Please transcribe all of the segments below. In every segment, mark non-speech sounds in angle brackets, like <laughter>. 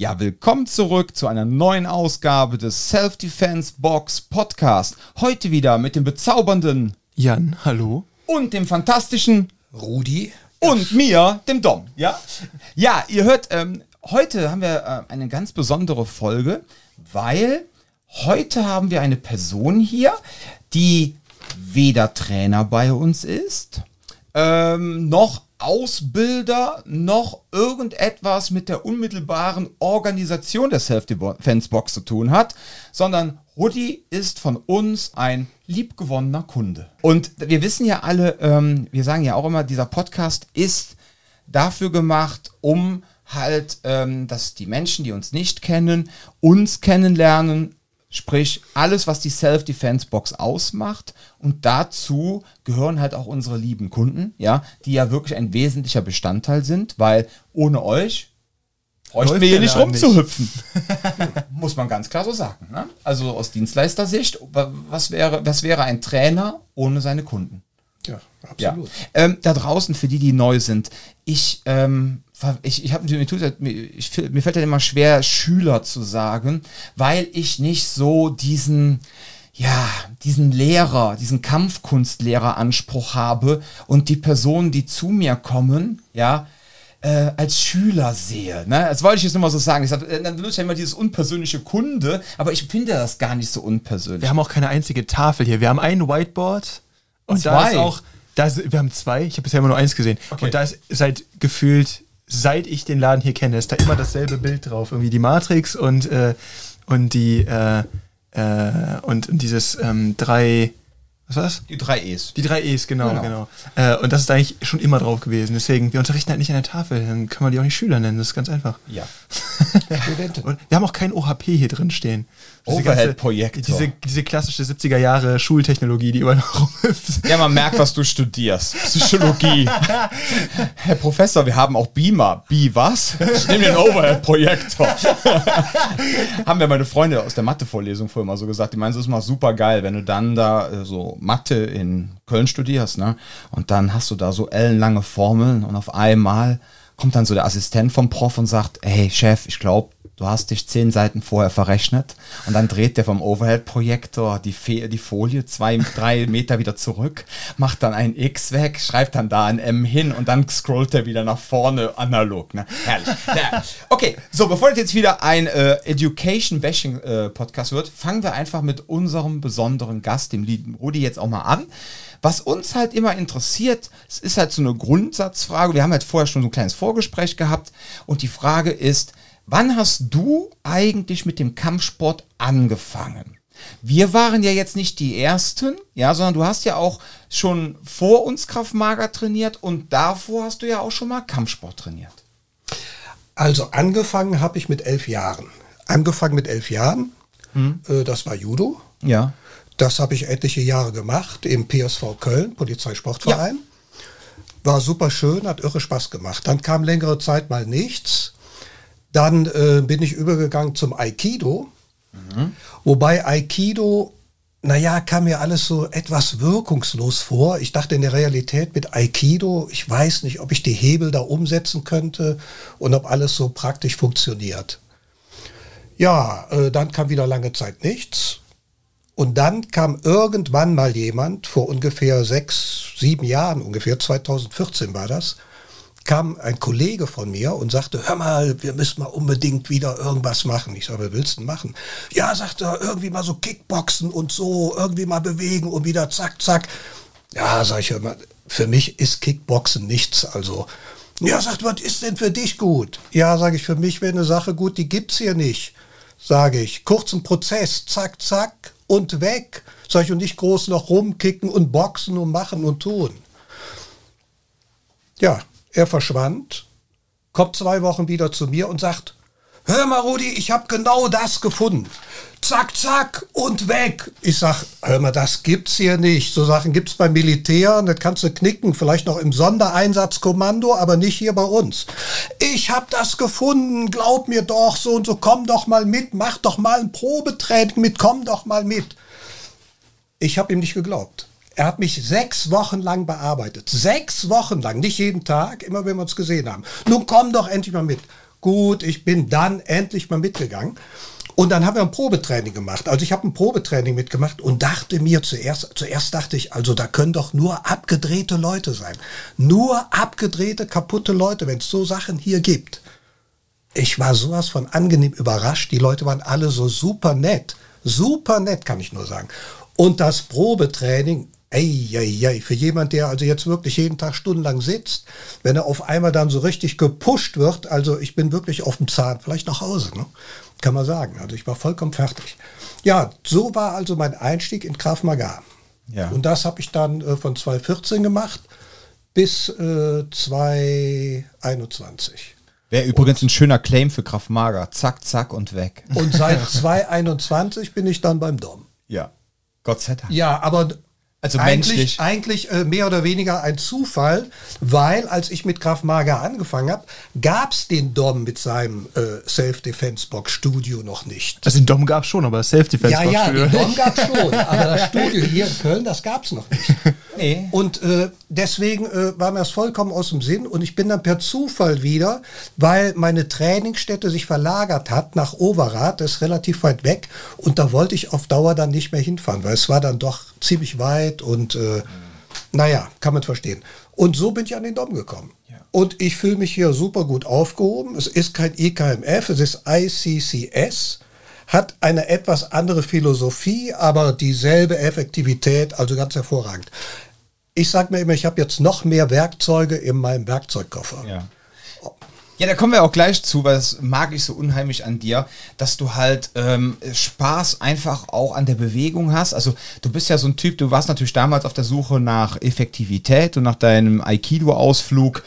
Ja, willkommen zurück zu einer neuen Ausgabe des Self-Defense Box Podcast. Heute wieder mit dem bezaubernden Jan, hallo. und dem fantastischen Rudi. und mir, dem Dom. Ja, ja ihr hört, ähm, heute haben wir äh, eine ganz besondere Folge, weil heute haben wir eine Person hier, die weder Trainer bei uns ist, ähm, noch Ausbilder, noch irgendetwas mit der unmittelbaren Organisation der Self-Defense Box zu tun hat, sondern Rudi ist von uns ein liebgewonnener Kunde. Und wir wissen ja alle, ähm, wir sagen ja auch immer, dieser Podcast ist dafür gemacht, um halt, ähm, dass die Menschen, die uns nicht kennen, uns kennenlernen, Sprich, alles, was die Self-Defense-Box ausmacht. Und dazu gehören halt auch unsere lieben Kunden, ja, die ja wirklich ein wesentlicher Bestandteil sind, weil ohne euch bräuchten wir hier nicht rumzuhüpfen. <laughs> Muss man ganz klar so sagen. Ne? Also aus Dienstleistersicht, wa- was wäre, was wäre ein Trainer ohne seine Kunden? Ja, Ja. absolut. Ähm, da draußen, für die, die neu sind, ich, ähm, ich, ich hab, mir, tut, das- mir, ich, mir fällt halt immer schwer, Schüler zu sagen, weil ich nicht so diesen, ja, diesen Lehrer, diesen Kampfkunstlehreraanspruch habe und die Personen, die zu mir kommen, ja, äh, als Schüler sehe. Ne? Das wollte ich jetzt immer so sagen. Ich sag, äh, dann benutze ich ja immer dieses unpersönliche Kunde, aber ich finde das gar nicht so unpersönlich. Wir haben auch keine einzige Tafel hier. Wir haben ein Whiteboard und da Zwei? ist auch, da ist, wir haben zwei, ich habe bisher immer nur eins gesehen. Okay. Und da ist seit gefühlt, seit ich den Laden hier kenne, ist da immer dasselbe Bild drauf. Irgendwie die Matrix und, äh, und die äh, äh, und, dieses ähm, drei, was war das? die drei E's. Die drei E's, genau, Genau. genau. Äh, und das ist eigentlich schon immer drauf gewesen. Deswegen, wir unterrichten halt nicht an der Tafel, dann kann man die auch nicht Schüler nennen, das ist ganz einfach. Ja. <laughs> Und wir haben auch kein OHP hier drin stehen. Overhead-Projektor. Diese, diese klassische 70er Jahre Schultechnologie, die <laughs> überall noch rumhüpft. Ja, man merkt, was du studierst. Psychologie. <laughs> Herr Professor, wir haben auch Beamer. Bi was? Ich nehme den Overhead-Projektor. haben wir meine Freunde aus der Mathe-Vorlesung vorher mal so gesagt. Die meinen, es ist mal super geil, wenn du dann da äh, so Mathe in Köln studierst, ne? Und dann hast du da so ellenlange Formeln und auf einmal kommt dann so der Assistent vom Prof und sagt, hey Chef, ich glaube, du hast dich zehn Seiten vorher verrechnet und dann dreht der vom Overhead-Projektor die, die Folie zwei, drei Meter wieder zurück, macht dann ein X weg, schreibt dann da ein M hin und dann scrollt er wieder nach vorne analog. Ne? Herrlich. Ja. Okay, so bevor das jetzt wieder ein äh, Education-Bashing-Podcast wird, fangen wir einfach mit unserem besonderen Gast, dem lieben Rudi, jetzt auch mal an. Was uns halt immer interessiert, es ist halt so eine Grundsatzfrage. Wir haben halt vorher schon so ein kleines Vorgespräch gehabt und die Frage ist, wann hast du eigentlich mit dem Kampfsport angefangen? Wir waren ja jetzt nicht die Ersten, ja, sondern du hast ja auch schon vor uns Kraftmager trainiert und davor hast du ja auch schon mal Kampfsport trainiert. Also angefangen habe ich mit elf Jahren. Angefangen mit elf Jahren. Äh, das war Judo. Ja. Das habe ich etliche Jahre gemacht im PSV Köln, Polizeisportverein. War super schön, hat irre Spaß gemacht. Dann kam längere Zeit mal nichts. Dann äh, bin ich übergegangen zum Aikido. Wobei Aikido, naja, kam mir alles so etwas wirkungslos vor. Ich dachte in der Realität mit Aikido, ich weiß nicht, ob ich die Hebel da umsetzen könnte und ob alles so praktisch funktioniert. Ja, äh, dann kam wieder lange Zeit nichts. Und dann kam irgendwann mal jemand, vor ungefähr sechs, sieben Jahren, ungefähr 2014 war das, kam ein Kollege von mir und sagte, hör mal, wir müssen mal unbedingt wieder irgendwas machen. Ich sage, was willst du denn machen? Ja, sagt er, irgendwie mal so Kickboxen und so, irgendwie mal bewegen und wieder zack, zack. Ja, sag ich, mal, für mich ist Kickboxen nichts, also. Ja, sagt, was ist denn für dich gut? Ja, sage ich, für mich wäre eine Sache gut, die gibt's hier nicht. Sage ich, kurzen Prozess, zack, zack und weg. Sag ich, und nicht groß noch rumkicken und boxen und machen und tun. Ja, er verschwand, kommt zwei Wochen wieder zu mir und sagt, hör mal Rudi, ich habe genau das gefunden. Zack, zack und weg. Ich sag, hör mal, das gibt's hier nicht. So Sachen gibt's beim Militär und das kannst du knicken, vielleicht noch im Sondereinsatzkommando, aber nicht hier bei uns. Ich habe das gefunden, glaub mir doch, so und so, komm doch mal mit, mach doch mal ein Probetraining mit, komm doch mal mit. Ich habe ihm nicht geglaubt. Er hat mich sechs Wochen lang bearbeitet. Sechs Wochen lang, nicht jeden Tag, immer wenn wir uns gesehen haben. Nun komm doch endlich mal mit. gut, ich bin dann endlich mal mitgegangen. Und dann haben wir ein Probetraining gemacht. Also ich habe ein Probetraining mitgemacht und dachte mir zuerst, zuerst dachte ich, also da können doch nur abgedrehte Leute sein. Nur abgedrehte, kaputte Leute, wenn es so Sachen hier gibt. Ich war sowas von angenehm überrascht. Die Leute waren alle so super nett. Super nett, kann ich nur sagen. Und das Probetraining, ey, ey, ey, für jemand, der also jetzt wirklich jeden Tag stundenlang sitzt, wenn er auf einmal dann so richtig gepusht wird, also ich bin wirklich auf dem Zahn, vielleicht nach Hause, ne? Kann man sagen. Also ich war vollkommen fertig. Ja, so war also mein Einstieg in Krav Maga. Ja. Und das habe ich dann äh, von 2014 gemacht bis äh, 2021. Wäre übrigens ein schöner Claim für Kraft Mager. Zack, zack und weg. Und seit <laughs> 2021 bin ich dann beim Dom. Ja. Gott sei Dank. Ja, aber Also eigentlich, menschlich. eigentlich äh, mehr oder weniger ein Zufall, weil als ich mit Krav Maga angefangen habe, gab es den Dom mit seinem äh, Self-Defense-Box-Studio noch nicht. Also den Dom gab es schon, aber Self-Defense Ja, ja, den Dom gab es schon, aber das <laughs> Studio hier in Köln, das gab es noch nicht. Nee. Und äh, deswegen äh, war mir das vollkommen aus dem Sinn und ich bin dann per Zufall wieder, weil meine Trainingsstätte sich verlagert hat nach Overath, das ist relativ weit weg und da wollte ich auf Dauer dann nicht mehr hinfahren, weil es war dann doch ziemlich weit und äh, naja, kann man verstehen. Und so bin ich an den Dom gekommen. Und ich fühle mich hier super gut aufgehoben. Es ist kein IKMF, es ist ICCS hat eine etwas andere Philosophie, aber dieselbe Effektivität, also ganz hervorragend. Ich sage mir immer, ich habe jetzt noch mehr Werkzeuge in meinem Werkzeugkoffer. Ja. Ja, da kommen wir auch gleich zu, weil das mag ich so unheimlich an dir, dass du halt ähm, Spaß einfach auch an der Bewegung hast. Also du bist ja so ein Typ, du warst natürlich damals auf der Suche nach Effektivität und nach deinem Aikido-Ausflug.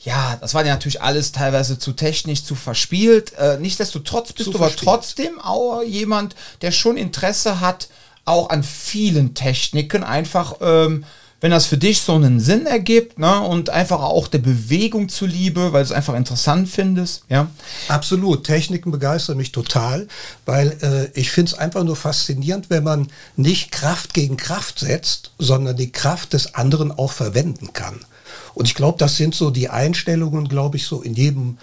Ja, das war ja natürlich alles teilweise zu technisch, zu verspielt. Äh, nichtsdestotrotz bist Zu du aber verspielt. trotzdem auch jemand, der schon Interesse hat, auch an vielen Techniken, einfach, ähm, wenn das für dich so einen Sinn ergibt, ne, und einfach auch der Bewegung zuliebe, weil du es einfach interessant findest, ja. Absolut, Techniken begeistern mich total, weil äh, ich finde es einfach nur faszinierend, wenn man nicht Kraft gegen Kraft setzt, sondern die Kraft des anderen auch verwenden kann. Und ich glaube, das sind so die Einstellungen, glaube ich, so in jedem,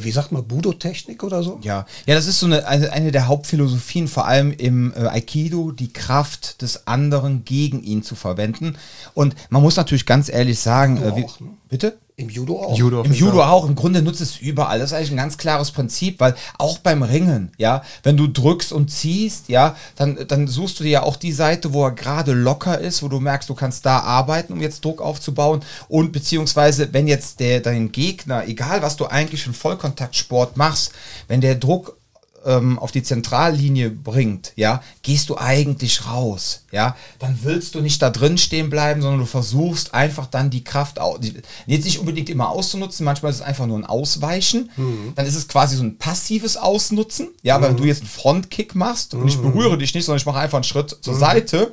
wie sagt man, Budo-Technik oder so. Ja, ja, das ist so eine, eine, eine der Hauptphilosophien, vor allem im äh, Aikido, die Kraft des anderen gegen ihn zu verwenden. Und man muss natürlich ganz ehrlich sagen, äh, wie, auch, ne? Bitte? Im Judo auch. Judo Im Judo auch. Im Grunde nutzt es überall. Das ist eigentlich ein ganz klares Prinzip, weil auch beim Ringen, ja, wenn du drückst und ziehst, ja, dann, dann suchst du dir ja auch die Seite, wo er gerade locker ist, wo du merkst, du kannst da arbeiten, um jetzt Druck aufzubauen. Und beziehungsweise, wenn jetzt der, dein Gegner, egal was du eigentlich für einen Vollkontaktsport machst, wenn der Druck ähm, auf die Zentrallinie bringt, ja, gehst du eigentlich raus, ja, dann willst du nicht da drin stehen bleiben, sondern du versuchst einfach dann die Kraft, die, jetzt nicht unbedingt immer auszunutzen, manchmal ist es einfach nur ein Ausweichen, dann ist es quasi so ein passives Ausnutzen, ja, weil du jetzt einen Frontkick machst und ich berühre dich nicht, sondern ich mache einfach einen Schritt zur Seite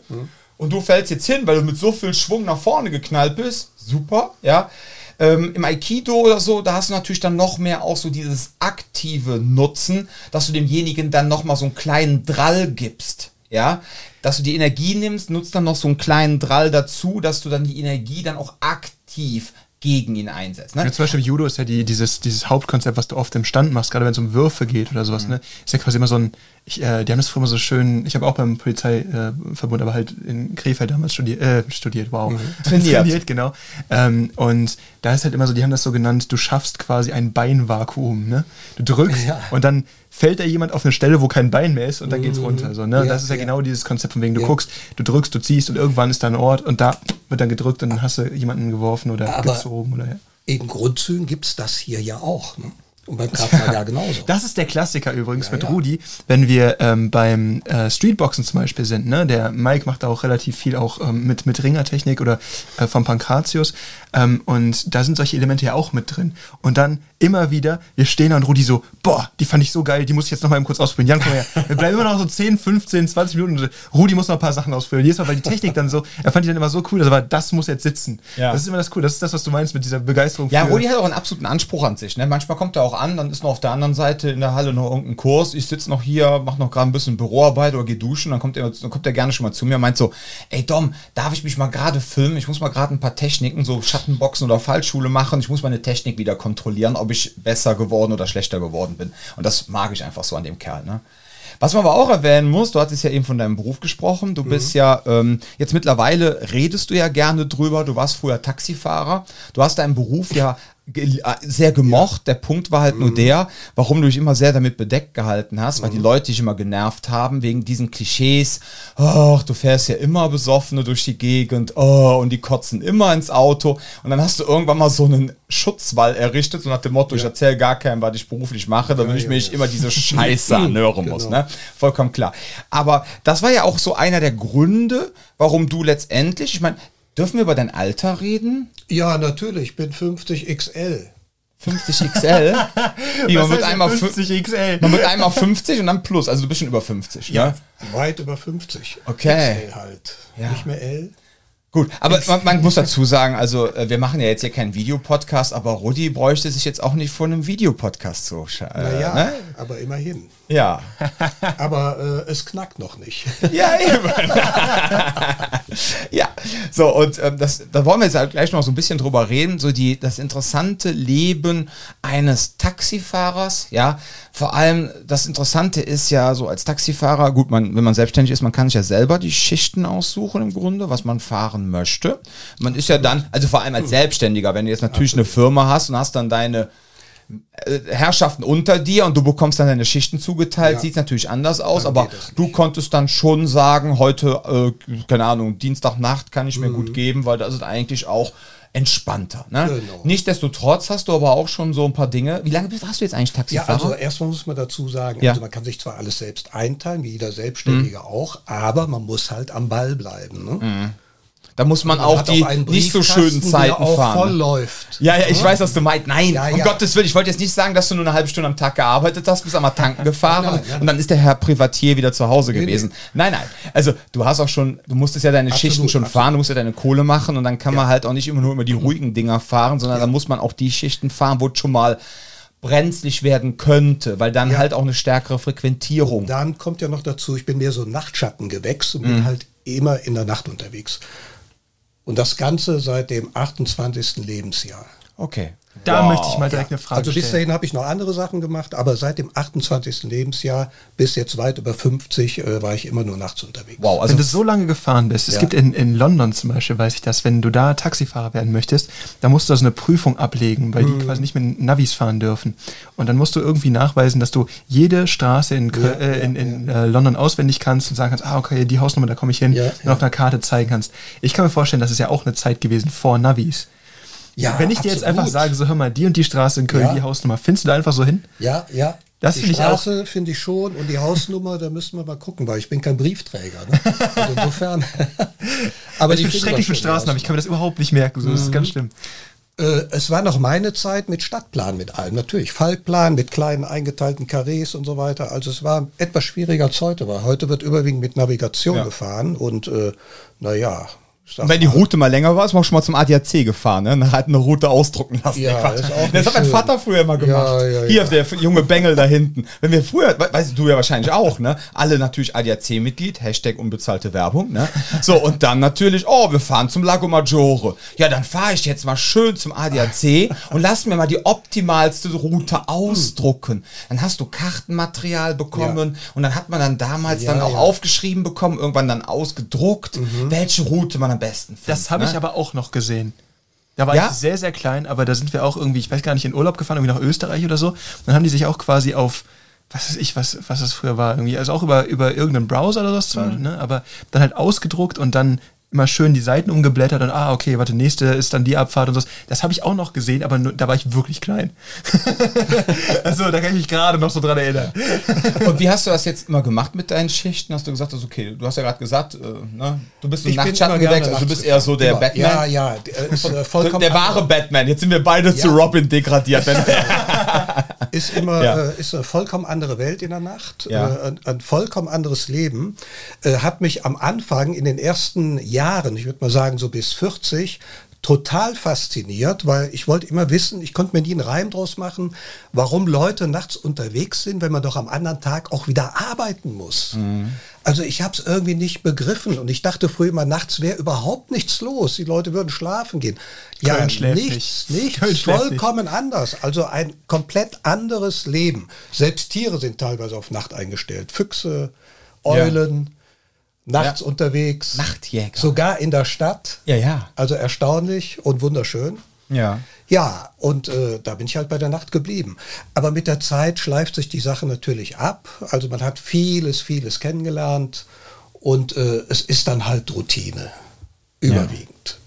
und du fällst jetzt hin, weil du mit so viel Schwung nach vorne geknallt bist, super, ja, ähm, Im Aikido oder so, da hast du natürlich dann noch mehr auch so dieses aktive Nutzen, dass du demjenigen dann noch mal so einen kleinen Drall gibst. Ja, dass du die Energie nimmst, nutzt dann noch so einen kleinen Drall dazu, dass du dann die Energie dann auch aktiv gegen ihn einsetzt. Ne? Ja, zum Beispiel im Judo ist ja die, dieses, dieses Hauptkonzept, was du oft im Stand machst, gerade wenn es um Würfe geht oder sowas, ne? Ist ja quasi immer so ein, ich, äh, die haben das früher immer so schön, ich habe auch beim Polizeiverbund, äh, aber halt in Krefeld damals studiert, äh, studiert, wow. <laughs> Trainiert. Trainiert, genau. Ähm, und da ist halt immer so, die haben das so genannt, du schaffst quasi ein Beinvakuum, ne? Du drückst Ja. und dann fällt da jemand auf eine Stelle, wo kein Bein mehr ist und dann geht's runter. So, ne? Ja, das ist ja, ja. genau dieses Konzept, von wegen du guckst, du drückst, du ziehst und irgendwann ist da ein Ort und da wird dann gedrückt und dann hast du jemanden geworfen oder Aber- gezogen oder ja. In Grundzügen gibt es das hier ja auch. Ne? Und beim <laughs> Krav Maga genauso. Das ist der Klassiker übrigens Ja, mit ja. Rudi, wenn wir ähm, beim äh, Streetboxen zum Beispiel sind. Ne? Der Mike macht da auch relativ viel auch ähm, mit, mit Ringertechnik oder äh, vom Pankratius. Ähm, und da sind solche Elemente ja auch mit drin. Und dann immer wieder, wir stehen da und Rudi so, boah, die fand ich so geil, die muss ich jetzt noch mal eben kurz ausprobieren. Jan, komm her. Wir bleiben immer noch so 10, 15, 20 Minuten Rudi muss noch ein paar Sachen ausprobieren. Jedes Mal, weil die Technik dann so, er fand die dann immer so cool, also war, das muss jetzt sitzen. Ja. Das ist immer das cool, das ist das, was du meinst mit dieser Begeisterung Ja, Rudi hat auch einen absoluten Anspruch an sich. Ne? Manchmal kommt er auch an, dann ist noch auf der anderen Seite in der Halle noch irgendein Kurs. Ich sitze noch hier, mache noch gerade ein bisschen Büroarbeit oder gehe duschen. Dann kommt, er, dann kommt er gerne schon mal zu mir und meint so: Ey Dom, darf ich mich mal gerade filmen? Ich muss mal gerade ein paar Techniken, so Schattenboxen oder Fallschule machen. Ich muss meine Technik wieder kontrollieren, ob ob ich besser geworden oder schlechter geworden bin. Und das mag ich einfach so an dem Kerl. Ne? Was man aber auch erwähnen muss, du hattest ja eben von deinem Beruf gesprochen. Du bist ja ähm, jetzt mittlerweile redest du ja gerne drüber. Du warst früher Taxifahrer. Du hast deinen Beruf ja sehr gemocht. Der Punkt war halt nur der, warum du dich immer sehr damit bedeckt gehalten hast, weil die Leute dich immer genervt haben wegen diesen Klischees. Ach, du fährst ja immer besoffene durch die Gegend. Oh, und die kotzen immer ins Auto. Und dann hast du irgendwann mal so einen Schutzwall errichtet, so nach dem Motto, ich erzähle gar keinem, was ich beruflich mache, damit ich ja, mir nicht ja. immer diese Scheiße anhören <laughs> muss. Genau. Ne? Vollkommen klar. Aber das war ja auch so einer der Gründe, warum du letztendlich, ich meine, dürfen wir über dein Alter reden? Ja, natürlich, ich bin 50 XL. 50 XL. Wie, man, wird einmal fü- 50 XL. man wird einmal 50 und dann plus, also du bist schon über 50. Ja. Weit über 50. Okay. XL halt. Ja. Nicht mehr L. Gut, aber man, man muss dazu sagen, also äh, wir machen ja jetzt hier keinen Videopodcast, aber Rudi bräuchte sich jetzt auch nicht vor einem Videopodcast so. Äh, Naja, ne? aber immerhin. Ja. <laughs> Aber äh, es knackt noch nicht. <laughs> Ja, eben. ja, so, und ähm, das, da wollen wir jetzt halt gleich noch so ein bisschen drüber reden, so die, das interessante Leben eines Taxifahrers, ja. Vor allem, das Interessante ist ja so als Taxifahrer, gut, man, wenn man selbstständig ist, man kann sich ja selber die Schichten aussuchen im Grunde, was man fahren möchte. Man ist ja dann, also vor allem als Selbstständiger, wenn du jetzt natürlich eine Firma hast und hast dann deine Herrschaften unter dir und du bekommst dann deine Schichten zugeteilt, Ja. sieht natürlich anders aus, Dann aber du konntest dann schon sagen, heute, äh, keine Ahnung, Dienstagnacht kann ich mir gut geben, weil das ist eigentlich auch entspannter. Ne? Genau. Nichtsdestotrotz hast du aber auch schon so ein paar Dinge. Wie lange bist, warst du jetzt eigentlich Ja, Taxifahrer? also erstmal muss man dazu sagen, Ja. also man kann sich zwar alles selbst einteilen, wie jeder Selbstständige auch, aber man muss halt am Ball bleiben. Ne? Da muss man, Man auch die einen nicht so schönen der Zeiten auch fahren. voll läuft. Ja, ja, ich weiß, was du meinst. Nein, Ja, um ja. Gottes Willen, ich wollte jetzt nicht sagen, dass du nur eine halbe Stunde am Tag gearbeitet hast, bist einmal tanken gefahren Nein, und dann ist der Herr Privatier wieder zu Hause Nee, gewesen. Nein, nein. Also du hast auch schon, du musstest ja deine Absolut, Schichten schon absolut. fahren, du musst ja deine Kohle machen und dann kann man halt auch nicht immer nur immer die ruhigen Dinger fahren, sondern dann muss man auch die Schichten fahren, wo es schon mal brenzlig werden könnte, weil dann Ja. halt auch eine stärkere Frequentierung. Dann kommt ja noch dazu, ich bin mehr so ein Nachtschattengewächs und Mhm. bin halt immer in der Nacht unterwegs. Und das Ganze seit dem 28. Lebensjahr. Okay. Da Wow. möchte ich mal direkt eine Frage Also bis dahin habe ich noch andere Sachen gemacht, aber seit dem 28. Lebensjahr bis jetzt weit über 50 äh, war ich immer nur nachts unterwegs. Wow, also wenn du so lange gefahren bist, es Ja. gibt in, in London zum Beispiel, weiß ich das, wenn du da Taxifahrer werden möchtest, da musst du also eine Prüfung ablegen, weil Mhm. die quasi nicht mit Navis fahren dürfen. Und dann musst du irgendwie nachweisen, dass du jede Straße in, Ja, äh, in, in äh, London auswendig kannst und sagen kannst, ah, okay, die Hausnummer, da komme ich hin, Ja, und ja. auf einer Karte zeigen kannst. Ich kann mir vorstellen, das ist ja auch eine Zeit gewesen vor Navis. Ja, wenn ich dir jetzt absolut. einfach sage, so hör mal, die und die Straße in Köln, Ja. die Hausnummer, findest du da einfach so hin? Ja, ja. Das die auch- Straße finde ich schon und die Hausnummer, da müssen wir mal gucken, weil ich bin kein Briefträger. Ne? Also insofern. <laughs> Aber ich bin schrecklich mit Straßen, aber ich kann mir das überhaupt nicht merken. So, Das ist ganz schlimm. Äh, es war noch meine Zeit mit Stadtplan mit allem. Natürlich Faltplan mit kleinen eingeteilten Karrees und so weiter. Also es war etwas schwieriger als heute war. Heute wird überwiegend mit Navigation Ja. gefahren und äh, naja. Und wenn die Route mal länger war, ist man auch schon mal zum ADAC gefahren, ne? Und hat eine Route ausdrucken lassen. Ja, das hat mein Vater früher immer gemacht. Ja, ja, Hier, der junge Bengel da hinten. Wenn wir früher, we- weißt du ja wahrscheinlich auch, ne? Alle natürlich ADAC-Mitglied, Hashtag unbezahlte Werbung, ne? So, und dann natürlich, oh, wir fahren zum Lago Maggiore. Ja, dann fahre ich jetzt mal schön zum ADAC und lass mir mal die optimalste Route ausdrucken. Dann hast du Kartenmaterial bekommen und dann hat man dann damals dann auch aufgeschrieben bekommen, irgendwann dann ausgedruckt, welche Route man am besten findet. Das habe ne? ich aber auch noch gesehen. Da war Ja? ich sehr, sehr klein, aber da sind wir auch irgendwie, ich weiß gar nicht, in Urlaub gefahren, irgendwie nach Österreich oder so. Dann haben die sich auch quasi auf, was weiß ich, was, was das früher war, irgendwie, also auch über, über irgendeinen Browser oder was zwar, Mhm. ne, aber dann halt ausgedruckt und dann immer schön die Seiten umgeblättert und ah, okay, warte, nächste ist dann die Abfahrt und so. Das habe ich auch noch gesehen, aber nur, da war ich wirklich klein. <laughs> also da kann ich mich gerade noch so dran erinnern. Und wie hast du das jetzt immer gemacht mit deinen Schichten? Hast du gesagt, also okay, du hast ja gerade gesagt, äh, ne, du bist ein Ich bin Nachtschatten immer gerne gewechselt, also du bist eher so der gefahren. Batman. Ja, ja, äh, <laughs> vollkommen der wahre Batman. Jetzt sind wir beide zu Ja. Robin degradiert. <laughs> Ist immer Ja. äh, ist eine vollkommen andere Welt in der Nacht, Ja. äh, ein, ein vollkommen anderes Leben. Äh, hat mich am Anfang in den ersten Jahren, ich würde mal sagen so bis 40, total fasziniert, weil ich wollte immer wissen, ich konnte mir nie einen Reim draus machen, warum Leute nachts unterwegs sind, wenn man doch am anderen Tag auch wieder arbeiten muss. Also ich habe es irgendwie nicht begriffen und ich dachte früher immer, nachts wäre überhaupt nichts los. Die Leute würden schlafen gehen. Ja, Köln nichts, nicht. nichts, <laughs> vollkommen anders. Also ein komplett anderes Leben. Selbst Tiere sind teilweise auf Nacht eingestellt. Füchse, Eulen, nachts Ja. unterwegs. Nachtjäger. Sogar in der Stadt. Ja, ja. Also erstaunlich und wunderschön. Ja. Ja, und äh, da bin ich halt bei der Nacht geblieben. Aber mit der Zeit schleift sich die Sache natürlich ab. Also man hat vieles, vieles kennengelernt und äh, es ist dann halt Routine. Überwiegend.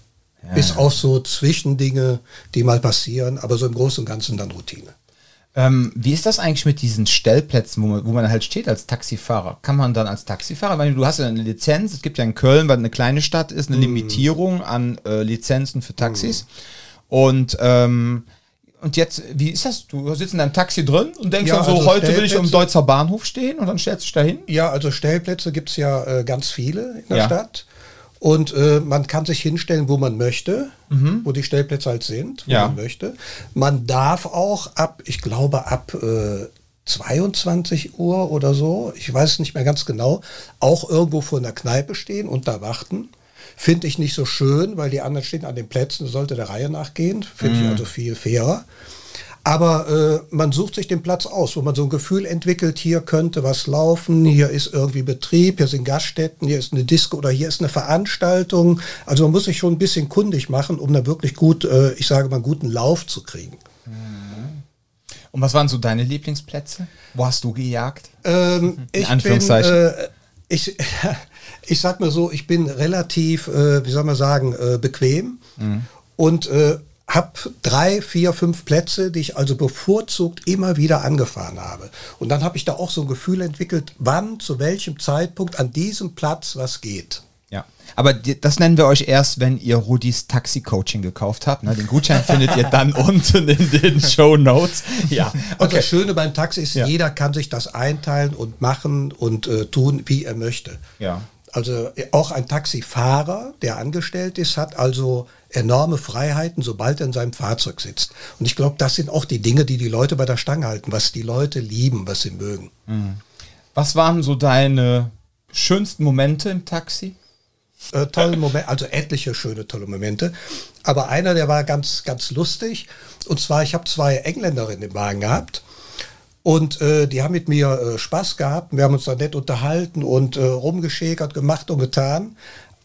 Bis auf so Zwischendinge, die mal passieren, aber so im Großen und Ganzen dann Routine. Ähm, wie ist das eigentlich mit diesen Stellplätzen, wo man, wo man halt steht als Taxifahrer? Kann man dann als Taxifahrer, weil du hast ja eine Lizenz, es gibt ja in Köln, weil eine kleine Stadt ist, eine Limitierung an äh, Lizenzen für Taxis. Und ähm, und jetzt, wie ist das? Du sitzt in deinem Taxi drin und denkst Ja, dann so, also heute will ich am Stellplätze- Deutzer Bahnhof stehen und dann stellst du dich dahin? Ja, also Stellplätze gibt es ja äh, ganz viele in der Ja. Stadt. Und äh, man kann sich hinstellen, wo man möchte, wo die Stellplätze halt sind, wo Ja. man möchte. Man darf auch ab, ich glaube, ab äh, 22 Uhr oder so, ich weiß es nicht mehr ganz genau, auch irgendwo vor einer Kneipe stehen und da warten. Finde ich nicht so schön, weil die anderen stehen an den Plätzen, sollte der Reihe nachgehen. Finde ich also viel fairer. Aber äh, man sucht sich den Platz aus, wo man so ein Gefühl entwickelt, hier könnte was laufen, hier ist irgendwie Betrieb, hier sind Gaststätten, hier ist eine Disco oder hier ist eine Veranstaltung. Also man muss sich schon ein bisschen kundig machen, um da wirklich gut, äh, ich sage mal, einen guten Lauf zu kriegen. Und was waren so deine Lieblingsplätze? Wo hast du gejagt? Ähm, ich bin, Anführungszeichen. äh, ich, <laughs> ich sag mal so, ich bin relativ, äh, wie soll man sagen, äh, bequem und äh, habe drei, vier, fünf Plätze, die ich also bevorzugt immer wieder angefahren habe. Und dann habe ich da auch so ein Gefühl entwickelt, wann, zu welchem Zeitpunkt an diesem Platz was geht. Ja, aber das nennen wir euch erst, wenn ihr Rudis Taxi-Coaching gekauft habt. Ne? Den Gutschein <laughs> findet ihr dann unten in den Show Notes. Ja, Also okay. das Schöne beim Taxi ist, Ja. jeder kann sich das einteilen und machen und äh, tun, wie er möchte. Ja. Also äh, auch ein Taxifahrer, der angestellt ist, hat also enorme Freiheiten, sobald er in seinem Fahrzeug sitzt. Und ich glaube, das sind auch die Dinge, die die Leute bei der Stange halten, was die Leute lieben, was sie mögen. Was waren so deine schönsten Momente im Taxi? Äh, tolle Momente, also etliche schöne, tolle Momente. Aber einer, der war ganz, ganz lustig. Und zwar, ich habe zwei Engländerinnen im Wagen gehabt. Und äh, die haben mit mir äh, Spaß gehabt. Wir haben uns da nett unterhalten und äh, rumgeschäkert, gemacht und getan.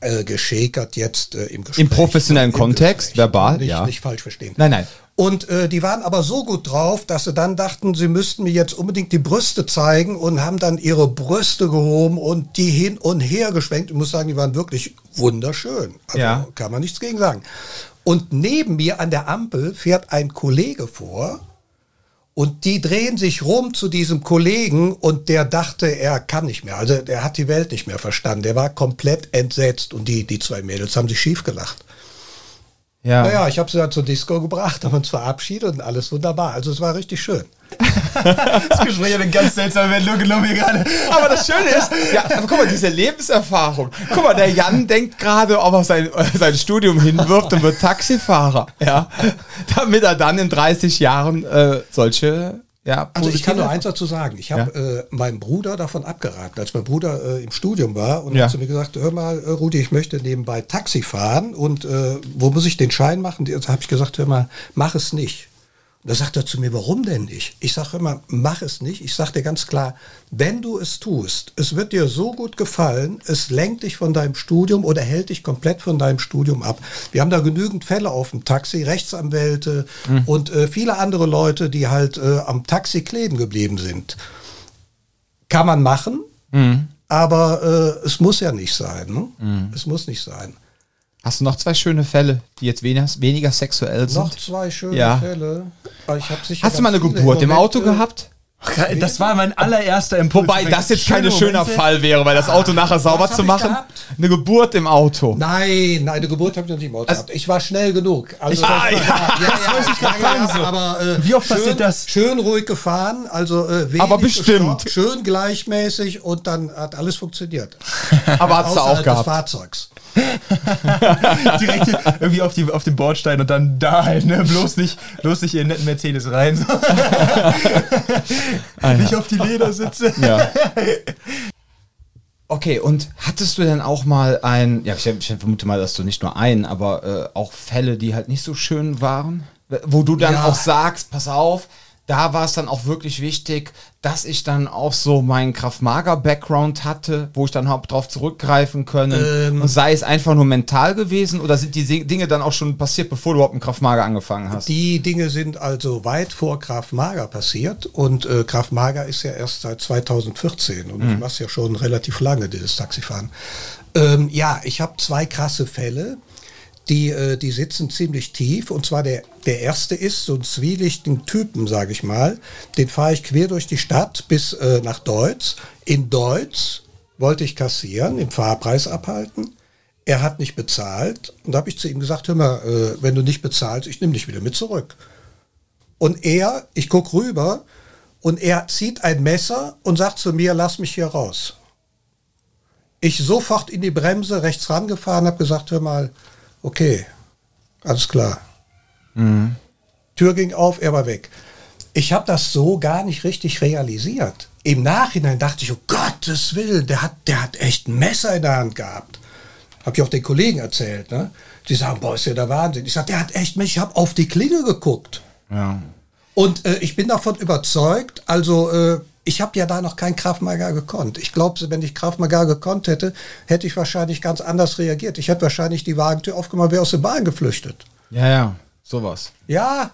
Äh, geschäkert jetzt äh, im Gespräch. professionellen Im Kontext, verbal, nicht, ja. Nicht falsch verstehen. Nein, nein. Und äh, die waren aber so gut drauf, dass sie dann dachten, sie müssten mir jetzt unbedingt die Brüste zeigen und haben dann ihre Brüste gehoben und die hin und her geschwenkt. Ich muss sagen, die waren wirklich wunderschön. Also Ja. kann man nichts gegen sagen. Und neben mir an der Ampel fährt ein Kollege vor und die drehen sich rum zu diesem Kollegen und der dachte, er kann nicht mehr. Also der hat die Welt nicht mehr verstanden. Der war komplett entsetzt und die, die zwei Mädels haben sich schief gelacht. Ja. Naja, ich habe sie dann zur Disco gebracht, haben uns verabschiedet und alles wunderbar. Also es war richtig schön. <laughs> Das Gespräch hat eine ganz seltsame Wendung genommen hier gerade. Aber das Schöne ist, ja, aber guck mal, diese Lebenserfahrung. Guck mal, der Jan denkt gerade, ob er sein, sein Studium hinwirft und wird Taxifahrer. Ja. Damit er dann in 30 Jahren äh, solche, ja, Also ich kann nur eins dazu sagen. Ich habe äh, meinem Bruder davon abgeraten, als mein Bruder äh, im Studium war und Ja. hat zu mir gesagt, hör mal, äh, Rudi, ich möchte nebenbei Taxi fahren und äh, wo muss ich den Schein machen? Da habe ich gesagt, hör mal, mach es nicht. Da sagt er zu mir, warum denn nicht? Ich sage immer, mach es nicht. Ich sage dir ganz klar, wenn du es tust, es wird dir so gut gefallen, es lenkt dich von deinem Studium oder hält dich komplett von deinem Studium ab. Wir haben da genügend Fälle auf dem Taxi, Rechtsanwälte und äh, viele andere Leute, die halt äh, am Taxi kleben geblieben sind. Kann man machen, aber äh, es muss ja nicht sein. Ne? Es muss nicht sein. Hast du noch zwei schöne Fälle, die jetzt weniger, weniger sexuell sind? Noch zwei schöne Ja. Fälle. Ich hab sicher Hast du mal eine. Geburt im Auto gehabt? Das war mein allererster Impuls. Wobei das jetzt kein schöner. Fall wäre, weil das Auto nachher sauber zu ich machen. gehabt? Eine Geburt im Auto. Nein, nein, eine Geburt habe ich noch nicht im Auto gehabt. Ich war schnell genug. Also Ah, das war, ja. <laughs> ja, ja, ich grad ja, ja, so. aber äh, Wie oft schön, passiert das? Schön ruhig gefahren, also äh, wenig Aber bestimmt. gestoppt, schön gleichmäßig und dann hat alles funktioniert. <laughs> Aber hast du auch Außerhalb des gehabt. Fahrzeugs. <laughs> Direkt irgendwie auf, die, auf den Bordstein und dann da halt, ne? Bloß nicht, bloß nicht in den netten Mercedes rein. So. nicht auf die Ledersitze. Ja. <laughs> Okay, und hattest du denn auch mal ein, ja, ich, ich vermute mal, dass du nicht nur einen, aber äh, auch Fälle, die halt nicht so schön waren? Wo du dann Ja. auch sagst, pass auf, da war es dann auch wirklich wichtig, dass ich dann auch so meinen Kraft-Mager-Background hatte, wo ich dann hab drauf zurückgreifen können. Ähm. und sei es einfach nur mental gewesen oder sind die Dinge dann auch schon passiert, bevor du überhaupt mit Kraft-Mager angefangen hast? Die Dinge sind also weit vor Graf Mager passiert und äh, Graf Mager ist ja erst seit 2014 und ich mache ja schon relativ lange, dieses Taxifahren. Ähm, ja, ich habe zwei krasse Fälle, die, äh, die sitzen ziemlich tief und zwar der, der erste ist so ein zwielichtigen Typen, sage ich mal, den fahre ich quer durch die Stadt bis äh, nach Deutz. In Deutz wollte ich kassieren, den Fahrpreis abhalten. Er hat nicht bezahlt und da habe ich zu ihm gesagt, hör mal, äh, wenn du nicht bezahlst, ich nehme dich wieder mit zurück. Und er, ich guck rüber und er zieht ein Messer und sagt zu mir, lass mich hier raus. Ich sofort in die Bremse rechts rangefahren, habe gesagt, hör mal, okay, alles klar. Tür ging auf, er war weg. Ich habe das so gar nicht richtig realisiert. Im Nachhinein dachte ich, oh Gottes Willen, der hat, der hat echt ein Messer in der Hand gehabt. Habe ich auch den Kollegen erzählt. Ne? Die sagen, boah, ist ja der Wahnsinn. Ich sage, der hat echt Messer. Ich habe auf die Klinge geguckt. Ja. Und äh, ich bin davon überzeugt, also äh, ich habe ja da noch kein Kraftmagar gekonnt. Ich glaube, wenn ich Kraftmagar gekonnt hätte, hätte ich wahrscheinlich ganz anders reagiert. Ich hätte wahrscheinlich die Wagentür aufgemacht, wäre aus der Bahn geflüchtet. Ja, ja, sowas. Ja.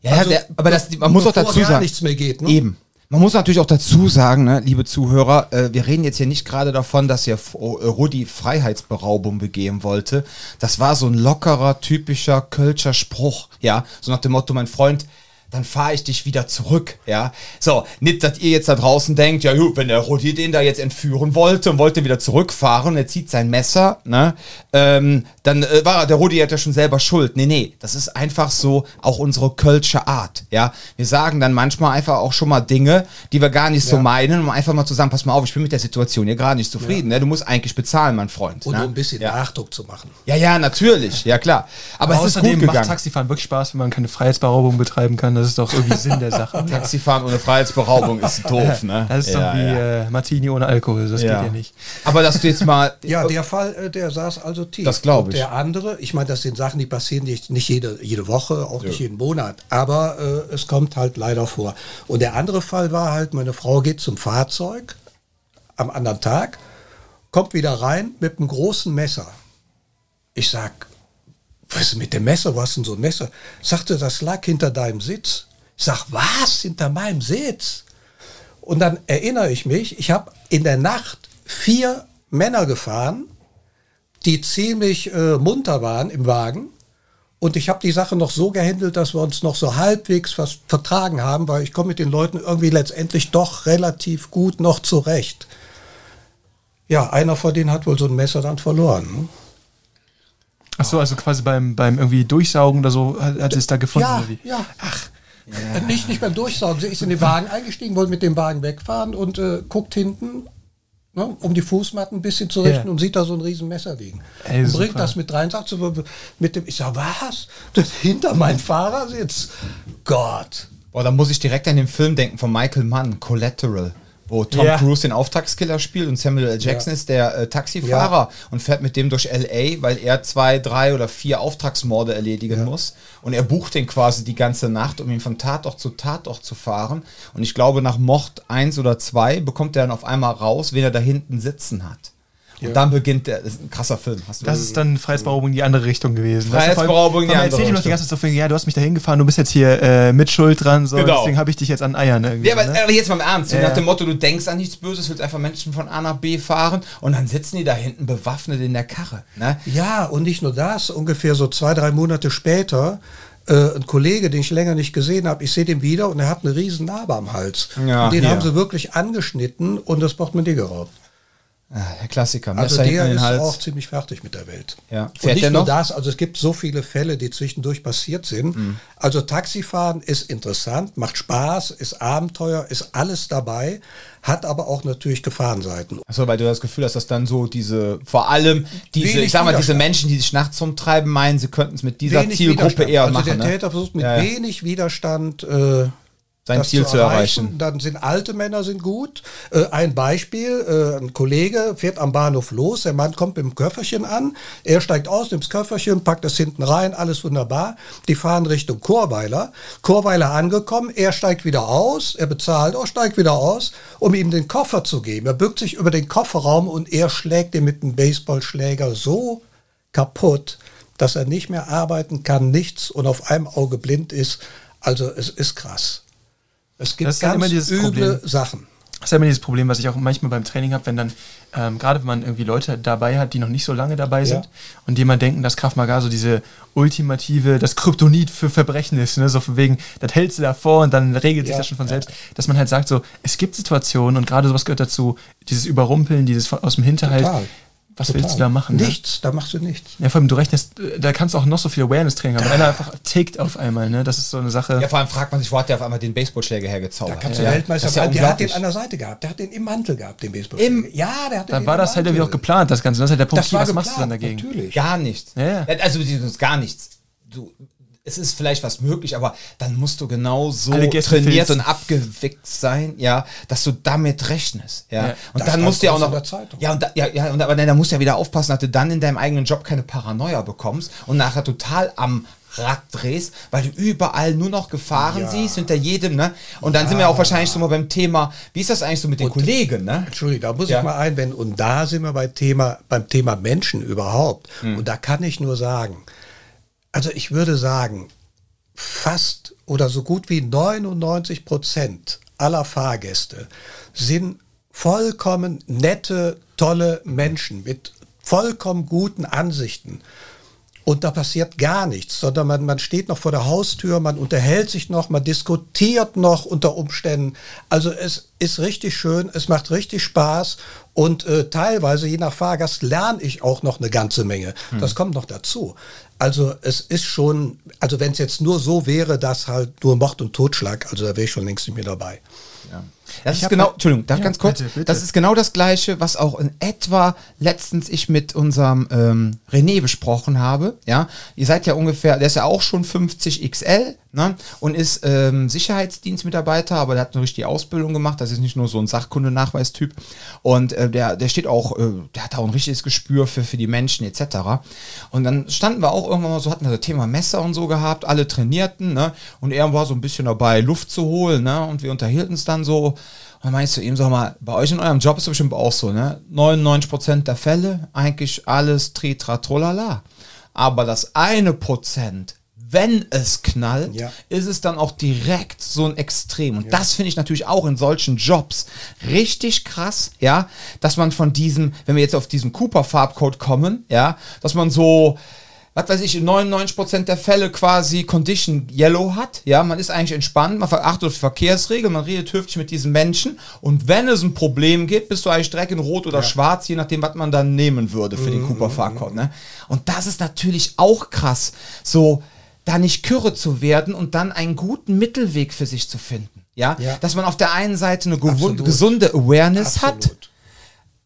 Ja, Also, der, aber das, man muss auch dazu sagen. nichts mehr geht, ne? Eben. Man muss natürlich auch dazu sagen, ne, liebe Zuhörer, äh, wir reden jetzt hier nicht gerade davon, dass hier äh, Rudi Freiheitsberaubung begehen wollte. Das war so ein lockerer, typischer Kölscher Spruch, ja, so nach dem Motto, mein Freund, dann fahre ich dich wieder zurück, ja. So, nicht, dass ihr jetzt da draußen denkt, ja gut, wenn der Rudi den da jetzt entführen wollte und wollte wieder zurückfahren, er zieht sein Messer, ne, ähm, dann äh, war der Rudi hat ja schon selber Schuld. Nee, nee, das ist einfach so auch unsere Kölsche Art, ja. Wir sagen dann manchmal einfach auch schon mal Dinge, die wir gar nicht so meinen, um einfach mal zu sagen, pass mal auf, ich bin mit der Situation hier gerade nicht zufrieden, ne, du musst eigentlich bezahlen, mein Freund. Und ne? um ein bisschen ja. Nachdruck zu machen. ja, ja, natürlich, ja klar. Aber, es ist gut Außerdem macht. Taxifahren wirklich Spaß, wenn man keine Freiheitsberaubung betreiben kann. Das ist doch irgendwie Sinn der Sache. <laughs> Taxifahren ohne Freiheitsberaubung ist <laughs> doof, ne? Das ist ja, doch wie ja. Äh, Martini ohne Alkohol. Das Ja. geht ja nicht. Aber dass du jetzt mal. Ja, der Fall, äh, der saß also tief. Das glaub Und ich. Der andere, ich meine, das sind Sachen, die passieren nicht, nicht jede, jede Woche, auch nicht jeden Monat, aber äh, es kommt halt leider vor. Und der andere Fall war halt, meine Frau geht zum Fahrzeug am anderen Tag, kommt wieder rein mit einem großen Messer. Ich sag, was ist mit dem Messer? Was ist denn so ein Messer? Sagte, das lag hinter deinem Sitz. Ich sag, was? Hinter meinem Sitz? Und dann erinnere ich mich, ich habe in der Nacht vier Männer gefahren, die ziemlich äh, munter waren im Wagen. Und ich habe die Sache noch so gehandelt, dass wir uns noch so halbwegs was vertragen haben, weil ich komme mit den Leuten irgendwie letztendlich doch relativ gut noch zurecht. Ja, einer von denen hat wohl so ein Messer dann verloren. ne? Ach so, also quasi beim, beim irgendwie Durchsaugen oder so hat, hat es da gefunden. Ja, ja. Ach, Äh, Nicht, nicht beim Durchsaugen. Sie ist in den Wagen eingestiegen, wollte mit dem Wagen wegfahren und äh, guckt hinten, ne, um die Fußmatten ein bisschen zu richten Ja. und sieht da so ein riesen Messer liegen. Ey, und bringt das mit rein, sagt so, mit dem, ich sag, was? Das hinter meinem Fahrersitz? Gott. Boah, da muss ich direkt an den Film denken von Michael Mann, Collateral, wo Tom Ja. Cruise den Auftragskiller spielt und Samuel L. Jackson Ja. ist der äh, Taxifahrer Ja. und fährt mit dem durch L.A., weil er zwei, drei oder vier Auftragsmorde erledigen muss. Und er bucht den quasi die ganze Nacht, um ihn von Tatort zu Tatort zu fahren. Und ich glaube, nach Mord 1 oder 2 bekommt er dann auf einmal raus, wen er da hinten sitzen hat. Und Ja. dann beginnt der, das ist ein krasser Film. Hast du Das ist dann Freiheitsberaubung in die andere Richtung gewesen. Freiheitsberaubung in die andere erzählt ihm noch die Richtung. ganze Zeit so viel, ja, du hast mich da hingefahren, du bist jetzt hier äh, mit Schuld dran, so, Genau. deswegen habe ich dich jetzt an Eiern irgendwie. Ja, aber, ne? aber jetzt mal im Ernst. Ja, nach ja. dem Motto, du denkst an nichts Böses, willst einfach Menschen von A nach B fahren und dann sitzen die da hinten bewaffnet in der Karre. Ne? Ja, und nicht nur das, ungefähr so zwei, drei Monate später, äh, ein Kollege, den ich länger nicht gesehen habe, ich sehe den wieder und er hat eine riesen Narbe am Hals. Ja, und den hier. haben sie wirklich angeschnitten und das Portemonnaie geraubt. Ah, der Klassiker. Also Messer hinten der ist Hals. auch ziemlich fertig mit der Welt. Ja. Und Fährt nicht nur noch? das, also es gibt so viele Fälle, die zwischendurch passiert sind. Mhm. Also Taxifahren ist interessant, macht Spaß, ist Abenteuer, ist alles dabei, hat aber auch natürlich Gefahrenseiten. Achso, weil du das Gefühl hast, dass dann so diese, vor allem diese, Wenig ich sag mal, diese. Menschen, die sich nachts umtreiben, meinen, sie könnten es mit dieser Wenig Zielgruppe eher also machen. der ne? Täter versucht mit Ja, ja. wenig Widerstand äh, sein das Ziel zu erreichen. Dann sind alte Männer sind gut. Äh, ein Beispiel, äh, ein Kollege fährt am Bahnhof los, der Mann kommt mit dem Köfferchen an, er steigt aus, nimmt das Köfferchen, packt das hinten rein, alles wunderbar. Die fahren Richtung Chorweiler. Chorweiler angekommen, er steigt wieder aus, er bezahlt, auch steigt wieder aus, um ihm den Koffer zu geben. Er bückt sich über den Kofferraum und er schlägt ihn mit einem Baseballschläger so kaputt, dass er nicht mehr arbeiten kann, nichts und auf einem Auge blind ist. Also es ist krass. Es gibt Das ganz immer dieses üble Problem. Sachen. Das ist ja immer dieses Problem, was ich auch manchmal beim Training habe, wenn dann, ähm, gerade wenn man irgendwie Leute dabei hat, die noch nicht so lange dabei sind und die man denken, dass Krav Maga so diese ultimative, das Kryptonit für Verbrechen ist, ne? so von wegen, das hältst du davor und dann regelt sich Ja, das schon von ja. selbst, dass man halt sagt so, es gibt Situationen und gerade sowas gehört dazu, dieses Überrumpeln, dieses aus dem Hinterhalt, Total. Was Total. willst du da machen? Ne? Nichts, da machst du nichts. Ja, vor allem, du rechnest, da kannst du auch noch so viel Awareness-Training haben. Wenn einer einfach tickt auf einmal, ne? Das ist so eine Sache. Ja, vor allem fragt man sich, wo hat der auf einmal den Baseballschläger hergezaubert? Da kannst du ja. Weltmeister ja. Der hat den an der Seite gehabt. Der hat den im Mantel gehabt, den Baseball. Im- ja, der hat den dann im war das halt irgendwie auch geplant, das Ganze. Das ist halt der Punkt, Das war was machst du dann geplant, dagegen? natürlich. Gar nichts. Ja, ja. Also das ist gar nichts. Du, es ist vielleicht was möglich, aber dann musst du genau so trainiert und abgewickt sein, ja, dass du damit rechnest, ja. Ja. Und dann musst du ja auch noch, ja, und da, ja, ja, und aber dann, da musst du ja wieder aufpassen, dass du dann in deinem eigenen Job keine Paranoia bekommst und nachher total am Rad drehst, weil du überall nur noch Gefahren Ja. siehst hinter jedem, ne? Und dann sind wir auch wahrscheinlich so mal beim Thema, wie ist das eigentlich so mit den Kollegen, ne? Entschuldigung, da muss Ja. ich mal einwenden. Und da sind wir bei Thema, beim Thema Menschen überhaupt. Hm. Und da kann ich nur sagen, also ich würde sagen, fast oder so gut wie 99 Prozent aller Fahrgäste sind vollkommen nette, tolle Menschen mit vollkommen guten Ansichten. Und da passiert gar nichts, sondern man, man steht noch vor der Haustür, man unterhält sich noch, man diskutiert noch unter Umständen. Also es ist richtig schön, es macht richtig Spaß und äh, teilweise, je nach Fahrgast, lerne ich auch noch eine ganze Menge. Das kommt noch dazu. Also es ist schon, also wenn es jetzt nur so wäre, dass halt nur Mord und Totschlag, also da wäre ich schon längst nicht mehr dabei. Das Ich ist genau, halt- Entschuldigung, darf Ja, ganz kurz. bitte, bitte. Das ist genau das Gleiche, was auch in etwa letztens ich mit unserem ähm, René besprochen habe. Ja, ihr seid ja ungefähr, der ist ja auch schon 50 XL, ne? Und ist ähm, Sicherheitsdienstmitarbeiter, aber der hat eine richtige Ausbildung gemacht. Das ist nicht nur so ein Sachkundenachweistyp. Und äh, der, der steht auch, äh, der hat auch ein richtiges Gespür für, für die Menschen etc. Und dann standen wir auch irgendwann mal so, hatten wir das Thema Messer und so gehabt, alle trainierten, ne? Und er war so ein bisschen dabei, Luft zu holen, ne? Und wir unterhielten uns dann so. Und dann meinst du ihm, sag mal, bei euch in eurem Job ist es bestimmt auch so, ne? 99% der Fälle, eigentlich alles tritra trolala. Aber das eine Prozent, wenn es knallt, Ja. ist es dann auch direkt so ein Extrem. Und das finde ich natürlich auch in solchen Jobs richtig krass, ja, dass man von diesem, wenn wir jetzt auf diesen Cooper-Farbcode kommen, ja, dass man so, was weiß ich, in 99% der Fälle quasi Condition Yellow hat. Ja, man ist eigentlich entspannt, man achtet auf die Verkehrsregeln, man redet höflich mit diesen Menschen und wenn es ein Problem gibt, bist du eigentlich direkt in Rot oder Schwarz, je nachdem, was man dann nehmen würde für den Cooper Farbcode. Ne? Und das ist natürlich auch krass, so da nicht kürre zu werden und dann einen guten Mittelweg für sich zu finden. Ja, Ja. dass man auf der einen Seite eine Absolut. gesunde Awareness hat, Absolut.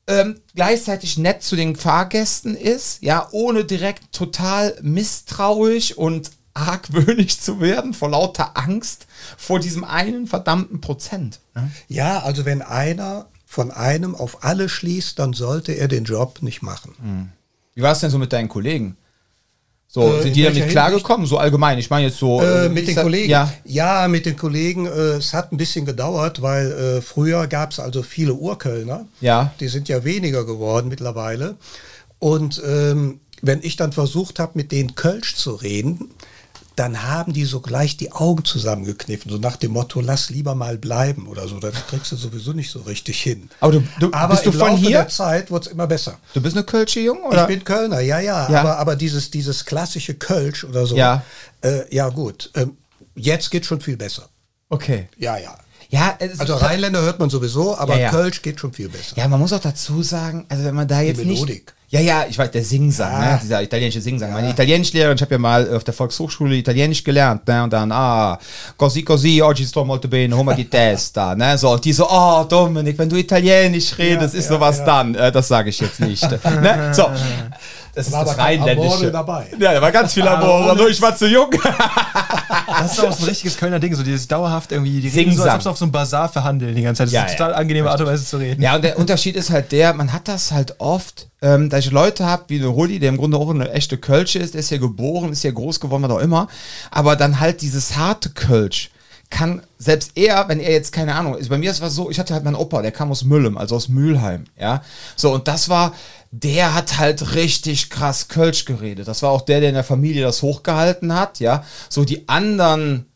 ähm, gleichzeitig nett zu den Fahrgästen ist, ja, ohne direkt total misstrauisch und <laughs> argwöhnig zu werden, vor lauter Angst vor diesem einen verdammten Prozent. Ne? Ja, also wenn einer von einem auf alle schließt, dann sollte er den Job nicht machen. Wie war es denn so mit deinen Kollegen? So, Äh, sind in die damit klargekommen? So allgemein, ich meine jetzt so. Äh, äh, mit den Kollegen. Ja, Ja, mit den Kollegen. Äh, es hat ein bisschen gedauert, weil äh, früher gab es also viele Urkölner. Ja. Die sind ja weniger geworden mittlerweile. Und ähm, wenn ich dann versucht habe, mit denen Kölsch zu reden, dann haben die so gleich die Augen zusammengekniffen, so nach dem Motto, lass lieber mal bleiben oder so. Das kriegst du sowieso nicht so richtig hin. Aber du- du- aber bist du im von Laufe hier? der Zeit wurde es immer besser. du bist eine Kölsche Jung, oder? Ich bin Kölner, ja, ja, Ja. Aber, aber dieses, dieses klassische Kölsch oder so, Ja. äh, ja gut, ähm, jetzt geht schon viel besser. okay. Ja, ja. Ja, Also Rheinländer hört man sowieso, aber Ja, ja. Kölsch geht schon viel besser. Ja, man muss auch dazu sagen, also wenn man da jetzt nicht. Melodik. Ja, ja, ich weiß, der Singsang, Ja. ne? dieser italienische Singsang. Meine Italienischlehrerin, ich habe ja mal auf der Volkshochschule Italienisch gelernt, ne? Und dann, ah, così così, oggi sto molto bene, homa di testa, <laughs> ne? So, und die so, oh, Dominik, wenn du Italienisch redest, Ja, ist ja, sowas ja. dann. Äh, das sage ich jetzt nicht. ne? So. Das ist war das kein Amore Rheinländische. dabei. Ja, da war ganz viel Amore, nur ich war zu jung. Das ist auch so ein richtiges Kölner Ding, so dieses dauerhaft irgendwie, die reden so, als ob sie auf so einem Bazar verhandeln die ganze Zeit. Das Ja, ist eine ja. total angenehme Art und Weise zu reden. Ja, und der Unterschied ist halt der, man hat das halt oft, ähm, dass ich Leute habe, wie eine Rudi, der im Grunde auch eine echte Kölsche ist, der ist hier geboren, ist hier groß geworden, was auch immer, aber dann halt dieses harte Kölsch kann selbst er, wenn er jetzt keine Ahnung ist, bei mir ist was so, ich hatte halt meinen Opa, der kam aus Müllem, also aus Mülheim, ja, so und das war, der hat halt richtig krass Kölsch geredet. Das war auch der, der in der Familie das hochgehalten hat, ja. So die anderen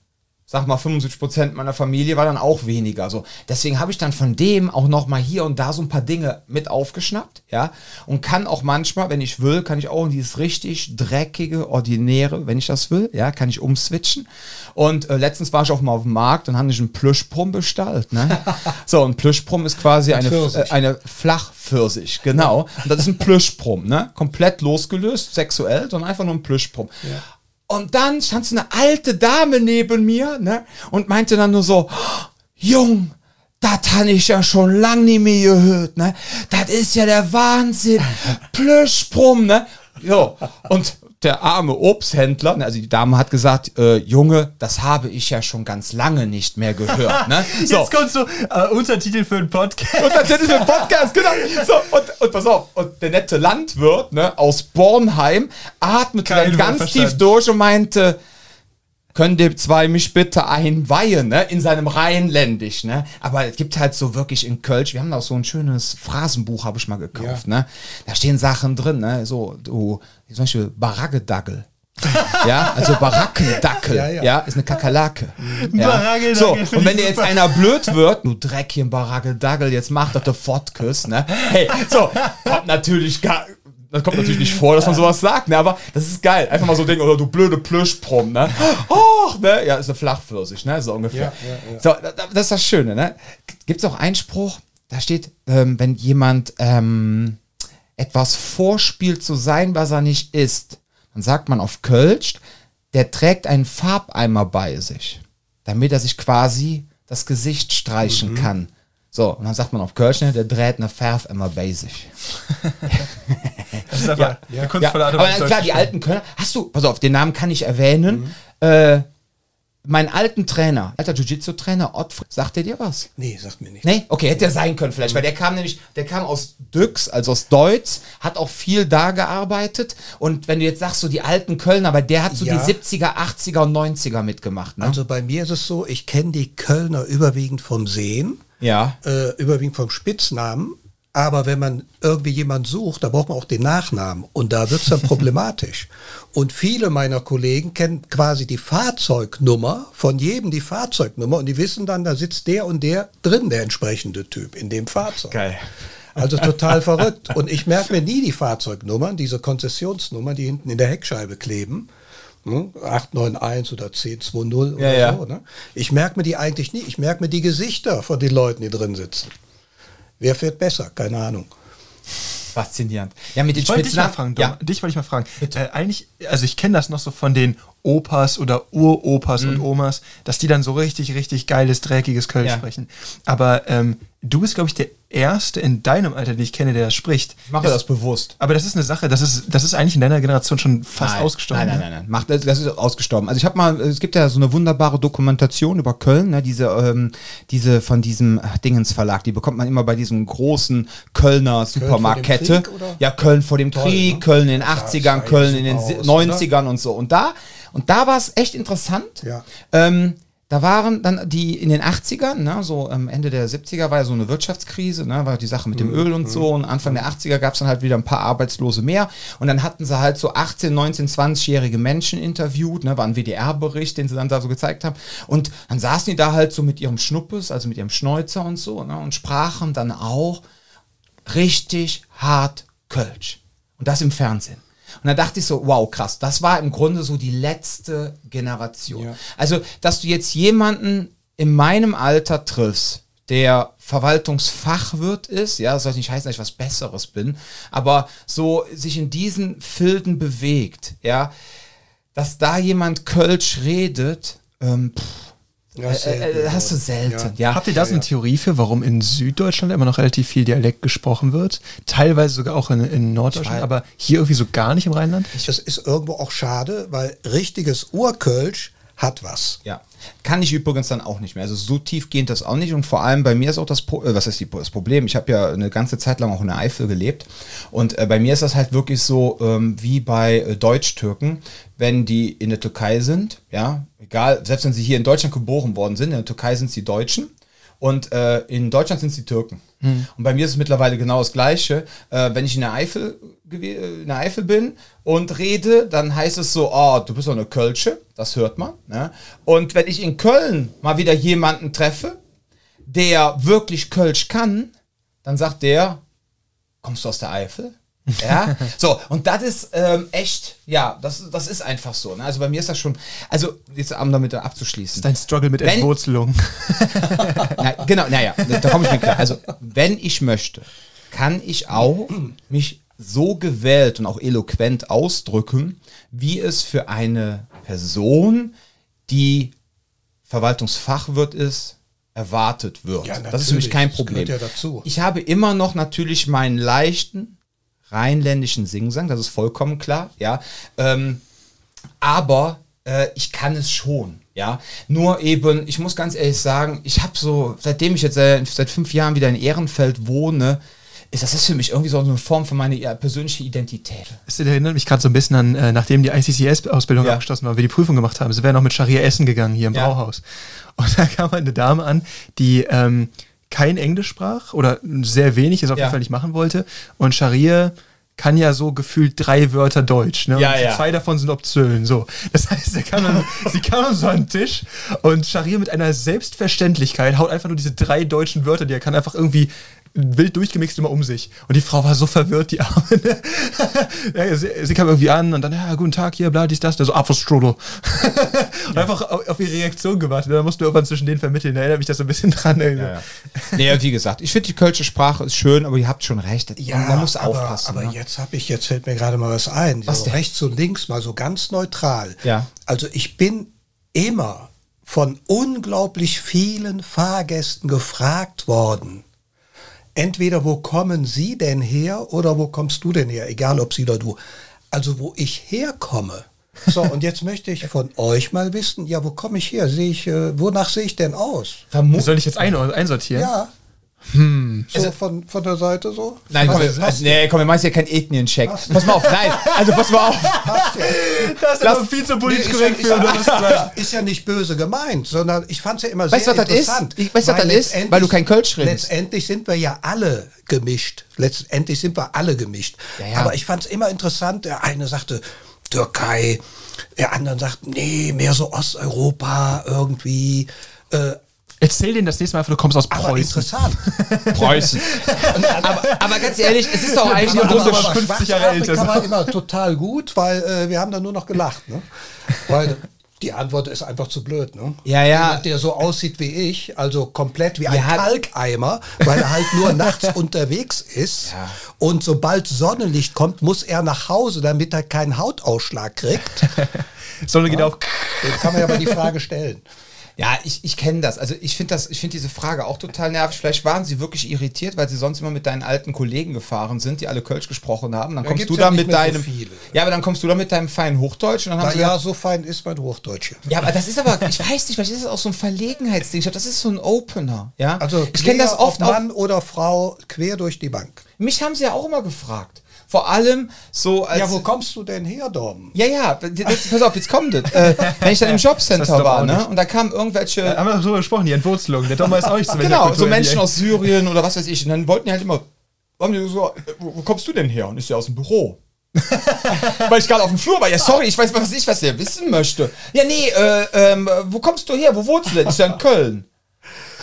sag mal 75 Prozent meiner Familie war dann auch weniger. So deswegen habe ich dann von dem auch noch mal hier und da so ein paar Dinge mit aufgeschnappt, ja, und kann auch manchmal, wenn ich will, kann ich auch in dieses richtig dreckige, ordinäre, wenn ich das will, ja, kann ich umswitchen. Und äh, letztens war ich auch mal auf dem Markt und habe ich einen Plüschprum bestellt, ne? <laughs> so ein Plüschprum ist quasi eine äh, eine Flachpfirsich, genau. Und das ist ein Plüschprum, ne? Komplett losgelöst, sexuell, sondern einfach nur ein Plüschprum. Und dann stand so eine alte Dame neben mir, ne? Und meinte dann nur so, "Oh, Jung, das habe ich ja schon lang nie mehr gehört, ne? Das ist ja der Wahnsinn. Plüschprum, ne? So. Und der arme Obsthändler, ne, also die Dame hat gesagt, äh, Junge, das habe ich ja schon ganz lange nicht mehr gehört, ne? <laughs> So. Jetzt kommt so äh, Untertitel für einen Podcast. Und das ist ein Podcast, genau. So, und, und pass auf, und der nette Landwirt ne, aus Bornheim atmete Kein dann ganz verstanden. tief durch und meinte, könnt ihr zwei mich bitte einweihen, ne? In seinem Rheinländisch, ne? Aber es gibt halt so wirklich in Kölsch, wir haben auch so ein schönes Phrasenbuch, habe ich mal gekauft, ne? Da stehen Sachen drin, ne? So, du, zum Beispiel Baraggedagel. <laughs> ja, also Barackendackel, ja, Ja, ja. ist eine Kakerlake. <laughs> Ja. Baraggedackel So, und wenn dir jetzt einer blöd wird, du Dreckchen Baraggedagel, jetzt mach doch der Fortküss, ne? Hey, so, kommt natürlich gar, das kommt natürlich nicht vor, dass man sowas sagt, ne? Aber das ist geil. Einfach mal so denken, oder du blöde Plüschprom, ne? Oh, ne? Ja, ist eine Flachpfirsich, ne? So ungefähr. Ja, ja, ja. So, da- da- das ist das Schöne, ne? Gibt es auch einen Spruch, da steht, ähm, wenn jemand ähm, etwas vorspielt zu sein, was er nicht ist, dann sagt man auf Kölsch, der trägt einen Farbeimer bei sich, damit er sich quasi das Gesicht streichen kann. So, und dann sagt man auf Kölsch, ne, der dreht eine Farbeimer bei sich. Das ist eine Ja, kunstvolle Art und aber klar, die alten Kölner, hast du, pass auf, den Namen kann ich erwähnen, äh, meinen alten Trainer, alter Jiu-Jitsu-Trainer, Ottfried, sagt der dir was? Nee, sagt mir nicht. Nee, okay, hätte er sein können vielleicht, weil der kam nämlich, der kam aus Düx, also aus Deutz, hat auch viel da gearbeitet und wenn du jetzt sagst, so die alten Kölner, aber der hat so Ja. die 70er, 80er und 90er mitgemacht, ne? Also bei mir ist es so, ich kenne die Kölner überwiegend vom Sehen, ja. äh, überwiegend vom Spitznamen. Aber wenn man irgendwie jemanden sucht, da braucht man auch den Nachnamen. Und da wird es dann <laughs> problematisch. Und viele meiner Kollegen kennen quasi die Fahrzeugnummer, von jedem die Fahrzeugnummer. Und die wissen dann, da sitzt der und der drin, der entsprechende Typ in dem Fahrzeug. Geil. Also total <laughs> verrückt. Und ich merke mir nie die Fahrzeugnummern, diese Konzessionsnummern, die hinten in der Heckscheibe kleben. Ne? 891 oder 1020 oder Ja, ja. so. Ne? Ich merke mir die eigentlich nie. Ich merke mir die Gesichter von den Leuten, die drin sitzen. Wer fährt besser? Keine Ahnung. Faszinierend. Ja, mit den Ich wollte dich mal Spitznamen. fragen, Dom. ja. Dich wollte ich mal fragen. Äh, eigentlich, also ich kenne das noch so von den Opas oder Uropas Mhm. und Omas, dass die dann so richtig, richtig geiles, dreckiges Kölsch Ja. sprechen. Aber ähm, du bist, glaube ich, der Erste in deinem Alter, den ich kenne, der das spricht. Ich mache das bewusst. Aber das ist eine Sache, das ist, das ist eigentlich in deiner Generation schon fast nein, ausgestorben. Nein, ne? nein, nein, nein. Macht, das ist ausgestorben. Also ich habe mal, es gibt ja so eine wunderbare Dokumentation über Köln, ne, diese, ähm, diese von diesem Dingens Verlag, die bekommt man immer bei diesem großen Kölner Supermarktkette. Oder? Ja, Köln vor dem Toll, Krieg, ne? Köln in den Ja, 80ern, sah Köln ja in den aus, 90ern und so. Und da, und da war es echt interessant. Ja. Ähm, da waren dann die in den 80ern, ne, so am Ende der 70er war ja so eine Wirtschaftskrise, ne, war die Sache mit dem Öl und so. Und Anfang der 80er gab es dann halt wieder ein paar Arbeitslose mehr. Und dann hatten sie halt so 18, 19, 20-jährige Menschen interviewt, ne, war ein WDR-Bericht, den sie dann da so gezeigt haben. Und dann saßen die da halt so mit ihrem Schnuppes, also mit ihrem Schnäuzer und so, ne, und sprachen dann auch richtig hart Kölsch. Und das im Fernsehen. Und da dachte ich so, wow, krass, das war im Grunde so die letzte Generation. Ja. Also, dass du jetzt jemanden in meinem Alter triffst, der Verwaltungsfachwirt ist, ja, das soll nicht heißen, dass ich was Besseres bin, aber so sich in diesen Filden bewegt, ja, dass da jemand Kölsch redet, ähm, pff, Ja, äh, äh, gut. hast du selten, ja. Habt ihr da so eine Theorie für, warum in Süddeutschland immer noch relativ viel Dialekt gesprochen wird? Teilweise sogar auch in, in Norddeutschland, aber hier irgendwie so gar nicht im Rheinland? Das ist irgendwo auch schade, weil richtiges Urkölsch hat was. Ja. Kann ich übrigens dann auch nicht mehr. Also so tief geht das auch nicht. Und vor allem bei mir ist auch das, Pro äh, was ist die, das Problem? Ich habe ja eine ganze Zeit lang auch in der Eifel gelebt. Und äh, bei mir ist das halt wirklich so ähm, wie bei äh, Deutsch-Türken, wenn die in der Türkei sind, ja, egal, selbst wenn sie hier in Deutschland geboren worden sind, in der Türkei sind sie Deutschen. Und äh, in Deutschland sind es die Türken. Und bei mir ist es mittlerweile genau das Gleiche. Äh, wenn ich in der, Eifel, äh, in der Eifel bin und rede, dann heißt es so, oh, du bist doch eine Kölsche. Das hört man. Ne? Und wenn ich in Köln mal wieder jemanden treffe, der wirklich Kölsch kann, dann sagt der, kommst du aus der Eifel? Ja, so, und das ist ähm, echt, ja, das, das ist einfach so. Ne? Also bei mir ist das schon, also jetzt um damit abzuschließen. Dein Struggle mit Entwurzelung. <laughs> Na, genau, naja, da komme ich mir klar. Also, wenn ich möchte, kann ich auch mich so gewählt und auch eloquent ausdrücken, wie es für eine Person, die Verwaltungsfachwirt ist, erwartet wird. Ja, das ist für mich natürlich. kein Das Problem. gehört ja dazu. Ich habe immer noch natürlich meinen leichten rheinländischen Singsang, das ist vollkommen klar, ja. Ähm, aber äh, ich kann es schon, ja. Nur eben, ich muss ganz ehrlich sagen, ich habe so, seitdem ich jetzt äh, seit fünf Jahren wieder in Ehrenfeld wohne, ist das ist für mich irgendwie so eine Form von meiner ja, persönlichen Identität. Das erinnert mich gerade so ein bisschen an, äh, nachdem die ICCS-Ausbildung Ja. abgeschlossen war, wir die Prüfung gemacht haben. Sie wären noch mit Scharia essen gegangen hier im Ja. Brauhaus. Und <laughs> da kam eine Dame an, die ähm, kein Englisch sprach oder sehr wenig, es auf Ja. jeden Fall nicht machen wollte. Und Scharia kann ja so gefühlt drei Wörter Deutsch. Ne? Ja, und ja. Zwei davon sind Optionen. So. Das heißt, sie kam, dann, sie kam dann so an den Tisch und Scharia mit einer Selbstverständlichkeit haut einfach nur diese drei deutschen Wörter, die er kann, einfach irgendwie wild durchgemixt immer um sich. Und die Frau war so verwirrt, die Arme. Ne? <laughs> ja, sie, sie kam irgendwie an und dann, ja, guten Tag hier, bla, dies, das, der so, Apfelstrudel. <laughs> und einfach auf, auf ihre Reaktion gewartet. Da musst du irgendwann zwischen denen vermitteln. Da erinnert mich das so ein bisschen dran. irgendwie. Ja, ja. Nee, wie gesagt, ich finde die kölsche Sprache ist schön, aber ihr habt schon recht. man, man muss aber, aufpassen. Aber ne? jetzt habe ich, jetzt fällt mir gerade mal was ein. Was so denn? rechts und links mal so ganz neutral. Ja. Also ich bin immer von unglaublich vielen Fahrgästen gefragt worden. Entweder wo kommen Sie denn her oder wo kommst du denn her? Egal ob Sie oder du. Also wo ich herkomme. So, und jetzt möchte ich von euch mal wissen, ja, wo komme ich her? Sehe ich, äh, wonach sehe ich denn aus? Vermu- Soll ich jetzt ein einsortieren? Ja. Hm. So von, von der Seite so? Nein, komm, Was- also, nee, komm, wir machen jetzt ja keinen Ethniencheck. Pass mal auf, nein, also pass mal auf. <laughs> Das ist Lass- aber viel zu politisch Nee, korrekt für, sagen. <laughs> ist, ja nicht böse gemeint, sondern ich fand es ja immer Weißt du, sehr was das ist? interessant. Ich- weißt du, was das ist? Weil du kein Kölsch redest. Letztendlich sind wir ja alle gemischt. Letztendlich sind wir alle gemischt. Ja, ja. Aber ich fand es immer interessant, der eine sagte Türkei, der andere sagt, nee, mehr so Osteuropa irgendwie. Äh, Erzähl denen das nächste Mal einfach, du kommst aus aber Preußen. interessant. <laughs> Preußen. aber, aber ganz ehrlich, es ist doch eigentlich Aber- nur aber- so. aber- 50 Jahre älter so. war immer total gut, weil äh, wir haben da nur noch gelacht. Ne? Weil die Antwort ist einfach zu blöd. Ne? Ja, ja. Jemand, der so aussieht wie ich, also komplett wie ein Ja. Kalkeimer, weil er halt nur nachts <laughs> unterwegs ist. Ja. Und sobald Sonnenlicht kommt, muss er nach Hause, damit er keinen Hautausschlag kriegt. <laughs> Sonne geht auf. Dem kann man ja mal die Frage stellen. Ja, ich, ich kenne das. Also ich finde das, ich finde diese Frage auch total nervig. Vielleicht waren sie wirklich irritiert, weil sie sonst immer mit deinen alten Kollegen gefahren sind, die alle Kölsch gesprochen haben. Dann kommst gibt's du ja da mit so deinem. viele. ja, aber dann kommst du da mit deinem feinen Hochdeutsch und dann haben Na sie ja, gesagt, so fein ist mein Hochdeutsch ja, aber das ist aber, ich weiß nicht, vielleicht ist das auch so ein Verlegenheitsding. Ich glaube, das ist so ein Opener. Ja, Also ich kenne das oft. Mann oder Frau quer durch die Bank. Mich haben sie ja auch immer gefragt. Vor allem so als. Ja, wo kommst du denn her, Dom? Ja, ja, jetzt, pass auf, jetzt kommt es. Äh, <laughs> wenn ich dann im Das Jobcenter war, ne? Und da kamen irgendwelche. Haben wir darüber gesprochen, die Entwurzelung. Der Thomas ist auch nicht so genau, so Menschen aus Syrien oder was weiß ich. Und dann wollten die halt immer. Haben die so, äh, wo, wo kommst du denn her? Und ist ja aus dem Büro. <laughs> Weil ich gerade auf dem Flur war. Ja, sorry, ich weiß was ich, was der wissen möchte. Ja, nee, äh, ähm, wo kommst du her? Wo wohnst du denn? Ist ja in Köln.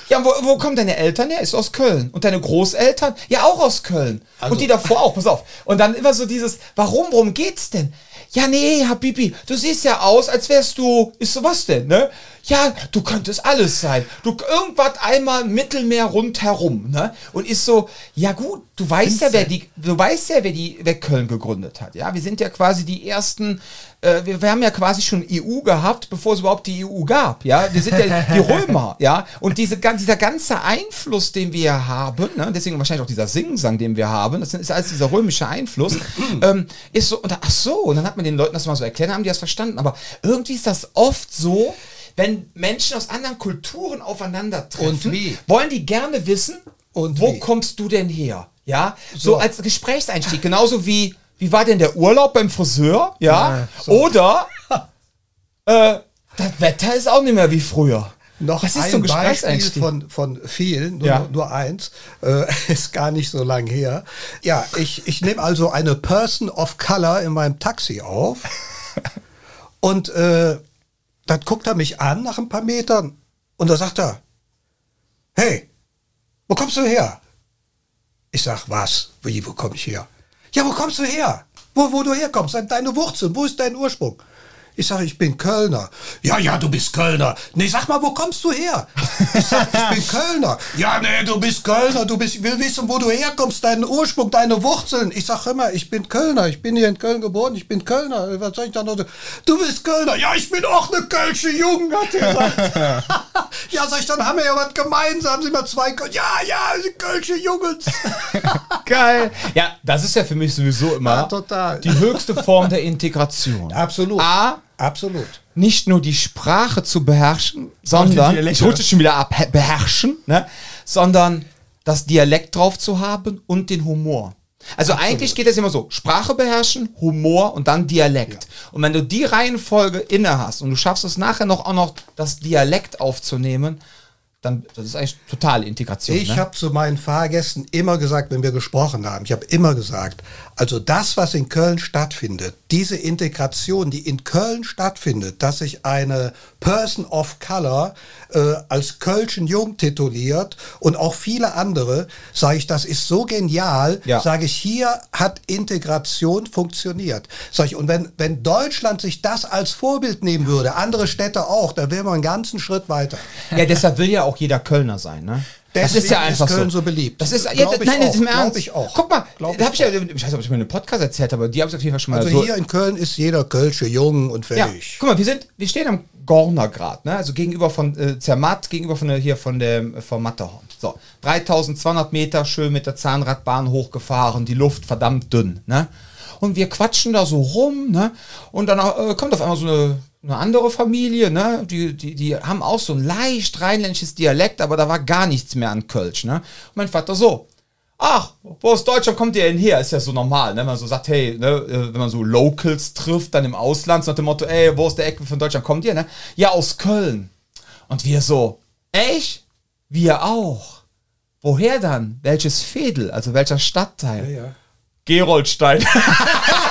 Ja, wo, wo kommen deine Eltern her? Ist aus Köln. Und deine Großeltern? Ja, auch aus Köln. und die davor auch, pass auf. Und dann immer so dieses, warum, worum geht's denn? Ja, nee, Habibi, du siehst ja aus, als wärst du, ist so was denn, ne? ja, du könntest alles sein. Du irgendwas einmal Mittelmeer rundherum, ne? Und ist so, ja gut, du weißt ja, wer die, du weißt ja, wer die, wer Köln gegründet hat. Ja, wir sind ja quasi die ersten, äh, wir, wir haben ja quasi schon EU gehabt, bevor es überhaupt die EU gab. Ja, wir sind ja die <laughs> Römer, ja. Und diese, dieser ganze Einfluss, den wir haben, ne? deswegen wahrscheinlich auch dieser Singsang, den wir haben, das ist alles dieser römische Einfluss, <clears throat> ähm, ist so, und, ach so, und dann hat man den Leuten das mal so erklärt, haben die das verstanden. Aber irgendwie ist das oft so, wenn Menschen aus anderen Kulturen aufeinandertreffen, wollen die gerne wissen, Und wo wie? kommst du denn her? Ja, so, So. als Gesprächseinstieg, genauso wie, wie war denn der Urlaub beim Friseur? Ja, oder <laughs> äh, das Wetter ist auch nicht mehr wie früher. Noch das ist ein so ein Beispiel von, von vielen, nur, Ja. nur eins, äh, <laughs> ist gar nicht so lang her. Ja, ich, ich nehme also eine Person of Color in meinem Taxi auf <laughs> und äh, dann guckt er mich an nach ein paar Metern und da sagt er, hey, wo kommst du her? Ich sag, was? Wie, wo komme ich her? Ja, wo kommst du her? Wo, wo du herkommst, deine Wurzeln, wo ist dein Ursprung? Ich sage, ich bin Kölner. Ja, ja, du bist Kölner. Nee, sag mal, wo kommst du her? Ich sag, ich bin <laughs> Kölner. Ja, nee, du bist Kölner. Du bist, ich will wissen, wo du herkommst, deinen Ursprung, deine Wurzeln. Ich sag immer, ich bin Kölner. Ich bin hier in Köln geboren. Ich bin Kölner. Was soll ich da noch? Du bist Kölner. Ja, ich bin auch eine Kölsche Jugend, hat er gesagt. <laughs> ja, sag ich, dann haben wir ja was gemeinsam. Sind wir zwei Köl Ja, ja, Kölsche Jungs. <laughs> Geil. Ja, das ist ja für mich sowieso immer Ja, die höchste Form der Integration. Absolut. A, Absolut. nicht nur die Sprache zu beherrschen, sondern, ich rutsche schon wieder ab, beherrschen, ne? sondern das Dialekt drauf zu haben und den Humor. Also eigentlich geht es immer so, Sprache beherrschen, Humor und dann Dialekt. Und wenn du die Reihenfolge inne hast und du schaffst es nachher noch auch noch das Dialekt aufzunehmen, dann das ist eigentlich totale Integration. Ich ne? habe zu meinen Fahrgästen immer gesagt, wenn wir gesprochen haben, ich habe immer gesagt, also das, was in Köln stattfindet, diese Integration, die in Köln stattfindet, dass sich eine Person of Color äh, als Kölschen Jung tituliert und auch viele andere, sage ich, das ist so genial, Ja. sage ich, hier hat Integration funktioniert. Sag ich, und wenn, wenn Deutschland sich das als Vorbild nehmen würde, andere Städte auch, dann wären wir einen ganzen Schritt weiter. Ja, deshalb will ja auch jeder Kölner sein, ne? Das ist ja Deswegen ist einfach Köln so. so beliebt. Das ist, ja, Glaub nein, das ist im Ernst. ich auch. Guck mal, Glaub da hab ich ich ja, ich weiß nicht, ob ich mir einen Podcast erzählt habe, aber die habe ich auf jeden Fall schon mal Also so. hier in Köln ist jeder Kölsche jung und ja, fähig. guck mal, wir sind, wir stehen am Gornergrad, ne? Also gegenüber von äh, Zermatt, gegenüber von der, hier von der, vom Matterhorn. So, 3200 Meter schön mit der Zahnradbahn hochgefahren, die Luft verdammt dünn, ne? Und wir quatschen da so rum, ne? Und dann äh, kommt auf einmal so eine, eine andere Familie, ne? Die, die, die haben auch so ein leicht rheinländisches Dialekt, aber da war gar nichts mehr an Kölsch, ne? Und mein Vater so, Ach, wo aus Deutschland kommt ihr denn her? Ist ja so normal, ne? Wenn man so sagt, hey, ne, äh, wenn man so Locals trifft, dann im Ausland, so nach dem Motto, ey, wo aus der Ecke von Deutschland kommt ihr, ne? Ja, aus Köln. Und wir so, echt? Wir auch. Woher dann? Welches Fädel? Also welcher Stadtteil? Ja. Geroldstein. <laughs>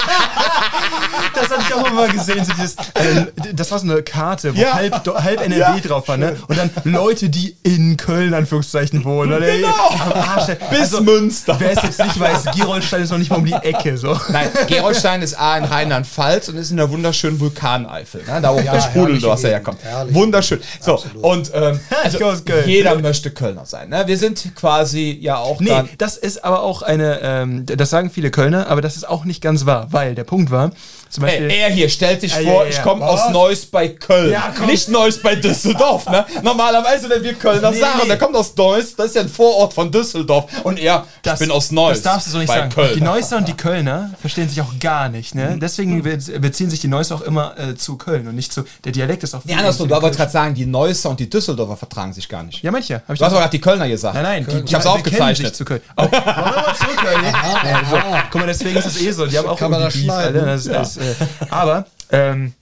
Das habe ich auch mal gesehen. So dieses, äh, das war so eine Karte, wo Ja. halb, halb NRW Ja. drauf war. Ne? Und dann Leute, die in Köln, Anführungszeichen, wohnen. Oder Genau. Am Arsch. Bis Münster. Wer es jetzt nicht weiß, Gerolstein ist noch nicht mal um die Ecke. So. Nein, Geroldstein ist A in Rheinland-Pfalz und ist in der wunderschönen Vulkaneifel. Ne? Da wo Ja, der Sprudel, was er herkommt. herrliche Wunderschön. So, Absolut. und ähm, <laughs> also, jeder möchte Kölner sein. Ne? Wir sind quasi ja auch Nee, dann. das ist aber auch eine, ähm, das sagen viele Kölner, aber das ist auch nicht ganz wahr, weil der Punkt war, zum Beispiel. Ey, er hier stellt sich Ja, vor, ja, ja. ich komme aus Neuss bei Köln. Ja. Nicht Neuss bei Düsseldorf. Ne? Normalerweise, wenn wir Kölner Nee, sagen, nee. der kommt aus Neuss, das ist ja ein Vorort von Düsseldorf. Und er, ich bin aus Neuss. Das darfst du so nicht sagen. Köln. Die Neusser und die Kölner verstehen sich auch gar nicht. Ne? Deswegen be- beziehen sich die Neusser auch immer äh, zu Köln und nicht zu. Der Dialekt ist auch. Nee, andersrum, du wolltest gerade sagen, die Neusser und die Düsseldorfer vertragen sich gar nicht. Ja, manche. Du hast aber gerade die Kölner gesagt. Nein, nein, die, Ich hab's aufgezeichnet. sich Zu Köln. Oh, wollen wir mal zu Köln? <laughs> Ja. Guck mal, deswegen ist das eh so. Die haben auch Kann man das schneiden? <laughs> Aber ähm,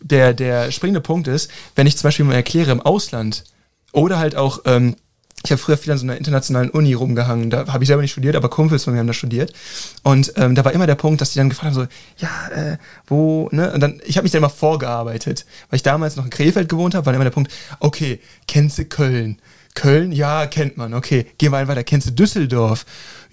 der, der springende Punkt ist, wenn ich zum Beispiel mal erkläre im Ausland oder halt auch, ähm, ich habe früher viel an so einer internationalen Uni rumgehangen, da habe ich selber nicht studiert, aber Kumpels von mir haben da studiert. Und ähm, da war immer der Punkt, dass die dann gefragt haben, so, ja, äh, wo, ne? Und dann, ich habe mich dann immer vorgearbeitet, weil ich damals noch in Krefeld gewohnt habe, war immer der Punkt, okay, kennst du Köln? Köln, ja, kennt man, okay. Gehen wir ein weiter, kennst du Düsseldorf?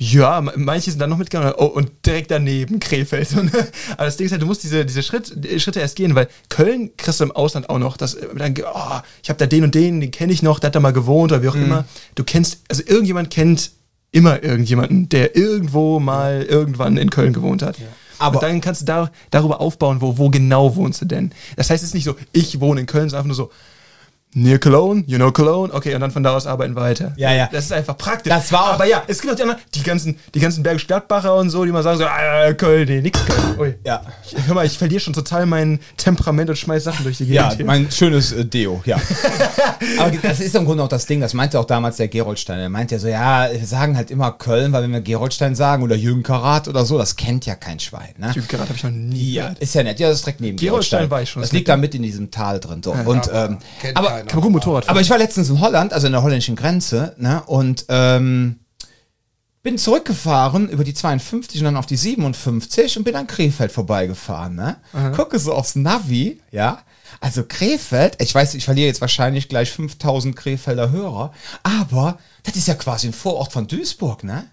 Ja, manche sind dann noch mitgegangen. Oh, und direkt daneben Krefeld. <laughs> Aber das Ding ist halt, du musst diese, diese Schritt, Schritte erst gehen, weil Köln kriegst du im Ausland auch noch. Das, dann, oh, ich habe da den und den, den kenne ich noch, der hat da mal gewohnt oder wie auch mhm. immer. Du kennst, also irgendjemand kennt immer irgendjemanden, der irgendwo mal irgendwann in Köln gewohnt hat. Ja. Aber und dann kannst du da, darüber aufbauen, wo, wo genau wohnst du denn. Das heißt, es ist nicht so, ich wohne in Köln, sondern einfach nur so, Near Cologne, you know Cologne, okay, und dann von da aus arbeiten weiter. Ja, ja. Das ist einfach praktisch. Das war Aber ja, es gibt auch die anderen, die ganzen, die ganzen Bergisch Gladbacher und so, die mal sagen so, ah, Köln, nee, nix Köln. Ui. Ja. Ich, hör mal, ich verliere schon total mein Temperament und schmeiß Sachen durch die Gegend. Ja, hier. mein schönes äh, Deo, ja. <laughs> Aber das ist im Grunde auch das Ding, das meinte auch damals der Geroldstein. Er meinte ja so, ja, wir sagen halt immer Köln, weil wenn wir Geroldstein sagen oder Jürgen Karat oder so, das kennt ja kein Schwein. Ne? Jürgen Karat habe ich noch nie Ja, ist ja nett. Ja, das ist direkt neben Geroldstein. Geroldstein war ich schon. Das liegt da mit in diesem Tal drin. So. Ja, und, ähm, aber, kann man gut Motorrad fahren. Aber ich war letztens in Holland, also in der holländischen Grenze, ne, und ähm, bin zurückgefahren über die 52 und dann auf die 57 und bin an Krefeld vorbeigefahren, ne? Gucke so aufs Navi, ja. Also Krefeld, ich weiß, ich verliere jetzt wahrscheinlich gleich 5000 Krefelder Hörer, aber das ist ja quasi ein Vorort von Duisburg, ne?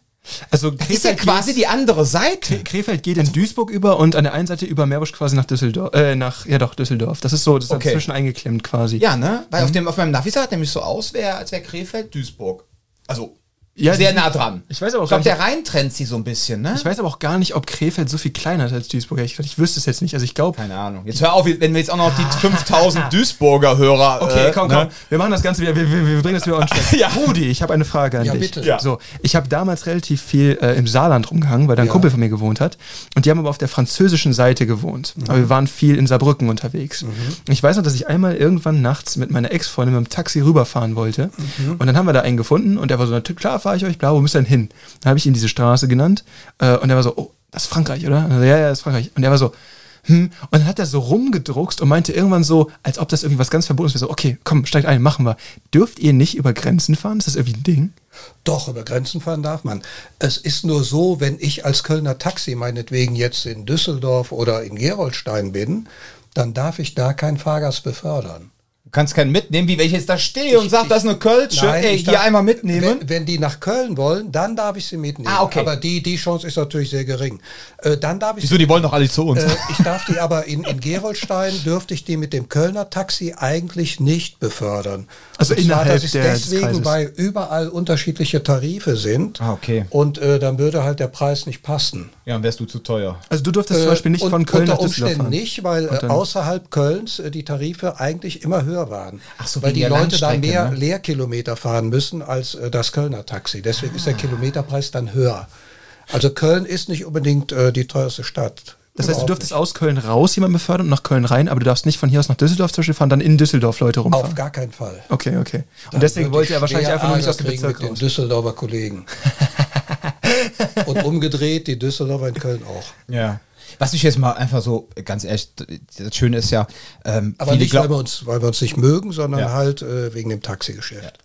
Also das ist ja quasi die andere Seite. Krefeld geht in Duisburg über und an der einen Seite über Meerbusch quasi nach Düsseldorf. Äh, nach, ja doch, Düsseldorf. Das ist so, das ist Okay. dazwischen eingeklemmt quasi. Ja, ne? Weil auf, dem, auf meinem Navi sah es nämlich so aus, wär, als wäre Krefeld Duisburg. Also Ja, sehr nah dran. Ich weiß aber auch ich glaube, gar der Rhein trennt sie so ein bisschen, ne? Ich weiß aber auch gar nicht, ob Krefeld so viel kleiner ist als Duisburg. Ich, ich wüsste es jetzt nicht. Also ich glaube. Keine Ahnung. Jetzt hör auf, wenn wir jetzt auch noch die 5000 Duisburger Hörer. Okay, äh, komm, ne? komm. Wir machen das Ganze wieder. Wir, wir, wir bringen das wieder on track. <laughs> Ja. Rudi, ich habe eine Frage an Ja, dich. bitte. Ja. So, ich habe damals relativ viel äh, im Saarland rumgehangen, weil da ein Ja. Kumpel von mir gewohnt hat. Und die haben aber auf der französischen Seite gewohnt. Mhm. Aber wir waren viel in Saarbrücken unterwegs. Und ich weiß noch, dass ich einmal irgendwann nachts mit meiner Ex-Freundin mit dem Taxi rüberfahren wollte. Mhm. Und dann haben wir da einen gefunden und der war so, na, klar fahre ich euch, bla, wo müsst ihr denn hin? Dann habe ich ihm diese Straße genannt äh, und der war so, oh, das ist Frankreich, oder? Er so, ja, ja, das ist Frankreich. Und der war so, hm. Und dann hat er so rumgedruckst und meinte irgendwann so, als ob das irgendwie was ganz Verbotenes wäre, so, okay, komm, steigt ein, machen wir. Dürft ihr nicht über Grenzen fahren? Ist das irgendwie ein Ding? Doch, über Grenzen fahren darf man. Es ist nur so, wenn ich als Kölner Taxi meinetwegen jetzt in Düsseldorf oder in Gerolstein bin, dann darf ich da keinen Fahrgast befördern. Du kannst keinen mitnehmen, wie wenn ich jetzt da stehe und sage, das ist eine Kölsche, Nein, ey, ich hier darf- einmal mitnehmen. Wenn, wenn die nach Köln wollen, dann darf ich sie mitnehmen. Ah, okay. Aber die, die Chance ist natürlich sehr gering. Äh, dann darf ich Wieso, die wollen doch alle zu uns. Äh, ich darf die aber in, in Gerolstein dürfte ich die mit dem Kölner Taxi eigentlich nicht befördern. Also Und zwar, innerhalb dass es der- des deswegen, Kreises. weil überall unterschiedliche Tarife sind. Ah, okay. Und äh, dann würde halt der Preis nicht passen. ja, dann wärst du zu teuer. Also du durftest zum Äh, Beispiel nicht und von Köln unter nach Düsseldorf Umständen fahren. nicht, weil äh, außerhalb Kölns äh, die Tarife eigentlich immer höher waren. Ach so, weil die Leute da mehr ne? Leerkilometer fahren müssen als äh, das Kölner Taxi. Deswegen ist der Ah. Kilometerpreis dann höher. Also Köln ist nicht unbedingt äh, die teuerste Stadt. Das heißt, du dürftest aus Köln raus jemanden befördern und nach Köln rein, aber du darfst nicht von hier aus nach Düsseldorf zum Beispiel fahren, dann in Düsseldorf Leute nicht. rumfahren. Auf gar keinen Fall. Okay, okay. Und Dann deswegen wollte ich er wahrscheinlich einfach nur nicht aus dem Bezirk mit den raus. Düsseldorfer Kollegen. <laughs> Und umgedreht, die Düsseldorfer in Köln auch. Ja. Was ich jetzt mal einfach so, ganz ehrlich, das Schöne ist ja, ähm, Aber nicht, weil glauben, wir, uns, weil wir uns nicht mögen, sondern Ja. halt äh, wegen dem Taxigeschäft.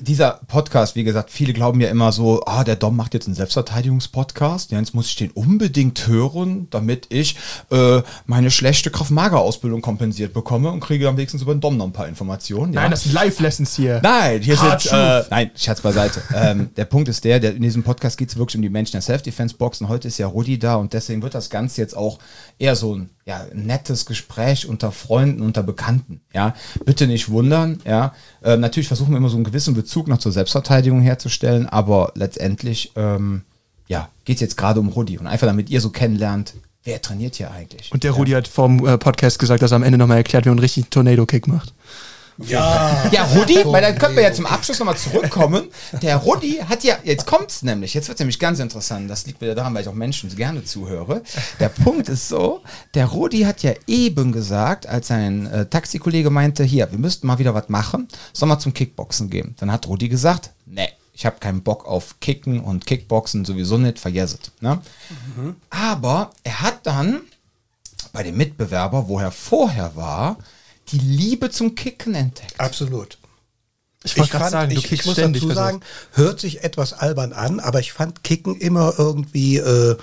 Dieser Podcast, wie gesagt, viele glauben ja immer so, ah, der Dom macht jetzt einen Selbstverteidigungspodcast, ja, jetzt muss ich den unbedingt hören, damit ich äh, meine schlechte Kraft-Mager-Ausbildung kompensiert bekomme und kriege dann wenigstens über den Dom noch ein paar Informationen. ja. Nein, das sind Live-Lessons hier. Nein, hier Hard sind, äh, nein, Scherz beiseite. <laughs> ähm, der Punkt ist der, der, in diesem Podcast geht es wirklich um die Menschen der Self-Defense-Boxen. Heute ist ja Rudi da und deswegen wird das Ganze jetzt auch eher so ein ja, nettes Gespräch unter Freunden, unter Bekannten. Ja, bitte nicht wundern. Ja, ähm, natürlich versuchen wir immer so einen gewissen Bezug noch zur Selbstverteidigung herzustellen, aber letztendlich, ähm, ja, geht es jetzt gerade um Rudi und einfach damit ihr so kennenlernt, wer trainiert hier eigentlich. Und der Rudi hat vom äh, Podcast gesagt, dass er am Ende nochmal erklärt, wie man einen richtigen Tornado-Kick macht. Ja, Ja, Rudi, weil dann können wir ja zum Abschluss nochmal zurückkommen. Der Rudi hat ja, jetzt kommt's nämlich, jetzt wird's nämlich ganz interessant. Das liegt wieder daran, weil ich auch Menschen gerne zuhöre. Der Punkt ist so, der Rudi hat ja eben gesagt, als sein äh, Taxikollege meinte, hier, wir müssten mal wieder was machen, soll mal zum Kickboxen gehen. Dann hat Rudi gesagt, nee, ich habe keinen Bock auf Kicken und Kickboxen sowieso nicht, vergesst. Ne? Aber er hat dann bei dem Mitbewerber, wo er vorher war, die Liebe zum Kicken entdeckt. absolut. Ich gerade fand- sagen, ich, ich muss dazu sowas. sagen, hört sich etwas albern an, aber ich fand Kicken immer irgendwie, äh,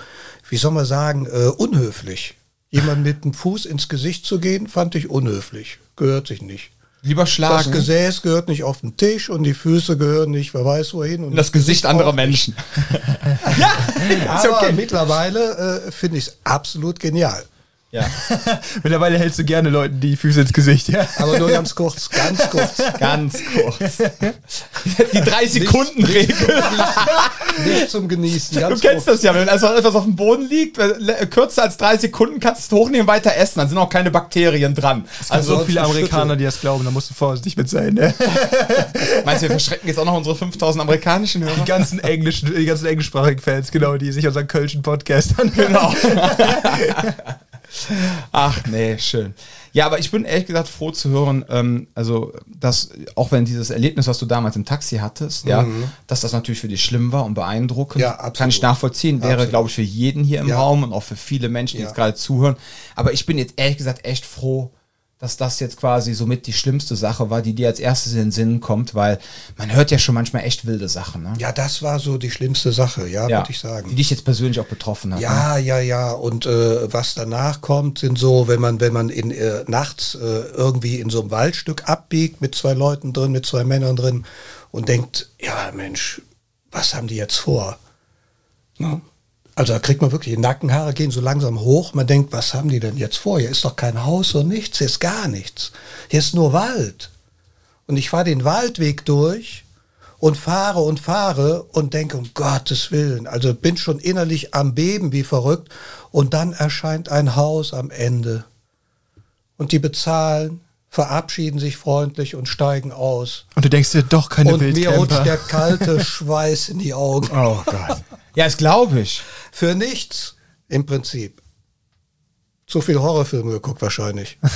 wie soll man sagen, äh, unhöflich. Jemand mit dem Fuß ins Gesicht zu gehen, fand ich unhöflich. Gehört sich nicht. Lieber Das schlagen. Gesäß gehört nicht auf den Tisch und die Füße gehören nicht, wer weiß wohin. Und Und das Gesicht anderer Menschen. <laughs> ja, Aber okay. mittlerweile äh, finde ich es absolut genial. Ja. <laughs> Mittlerweile hältst du gerne Leuten die Füße ins Gesicht, ja. Aber nur ganz kurz, ganz kurz. Ganz kurz. <laughs> Die 3-Sekunden-Regel. Nicht zum Genießen. Du Ganz kennst kurz. das ja, wenn einfach etwas auf dem Boden liegt, kürzer als drei Sekunden kannst du es hochnehmen, weiter essen, dann sind auch keine Bakterien dran. Also so viele Amerikaner, die das glauben, da musst du vorsichtig mit sein, ne? <laughs> Meinst du, wir verschrecken jetzt auch noch unsere 5000 amerikanischen Die Hörer? ganzen englischen, die ganzen englischsprachigen Fans, genau, die sich unseren kölschen Podcast anhören. Genau. Ach nee, schön. Ja, aber ich bin ehrlich gesagt froh zu hören, ähm, also dass auch wenn dieses Erlebnis, was du damals im Taxi hattest, ja, dass das natürlich für dich schlimm war und beeindruckend, Mhm. Ja, absolut. kann ich nachvollziehen, wäre glaube ich für jeden hier im Ja. Raum und auch für viele Menschen, die Ja. jetzt gerade zuhören. Aber ich bin jetzt ehrlich gesagt echt froh, dass das jetzt quasi somit die schlimmste Sache war, die dir als erstes in den Sinn kommt, weil man hört ja schon manchmal echt wilde Sachen, ne? Ja, das war so die schlimmste Sache, ja, Ja, würde ich sagen. Die dich jetzt persönlich auch betroffen hat. Ne? Ja, ja, ja. Und äh, was danach kommt, sind so, wenn man, wenn man in äh, nachts äh, irgendwie in so einem Waldstück abbiegt mit zwei Leuten drin, mit zwei Männern drin und denkt, ja Mensch, was haben die jetzt vor? Ne? Also da kriegt man wirklich, die Nackenhaare gehen so langsam hoch. Man denkt, was haben die denn jetzt vor? Hier ist doch kein Haus und nichts, hier ist gar nichts. Hier ist nur Wald. Und ich fahre den Waldweg durch und fahre und fahre und denke, um Gottes Willen, also bin schon innerlich am Beben wie verrückt. Und dann erscheint ein Haus am Ende. Und die bezahlen, verabschieden sich freundlich und steigen aus. Und du denkst dir, doch keine und mir rutscht Wildcamper. der <laughs> kalte Schweiß in die Augen. Oh Gott. Ja, das glaube ich. Für nichts im Prinzip. Zu viel Horrorfilme geguckt wahrscheinlich. <laughs>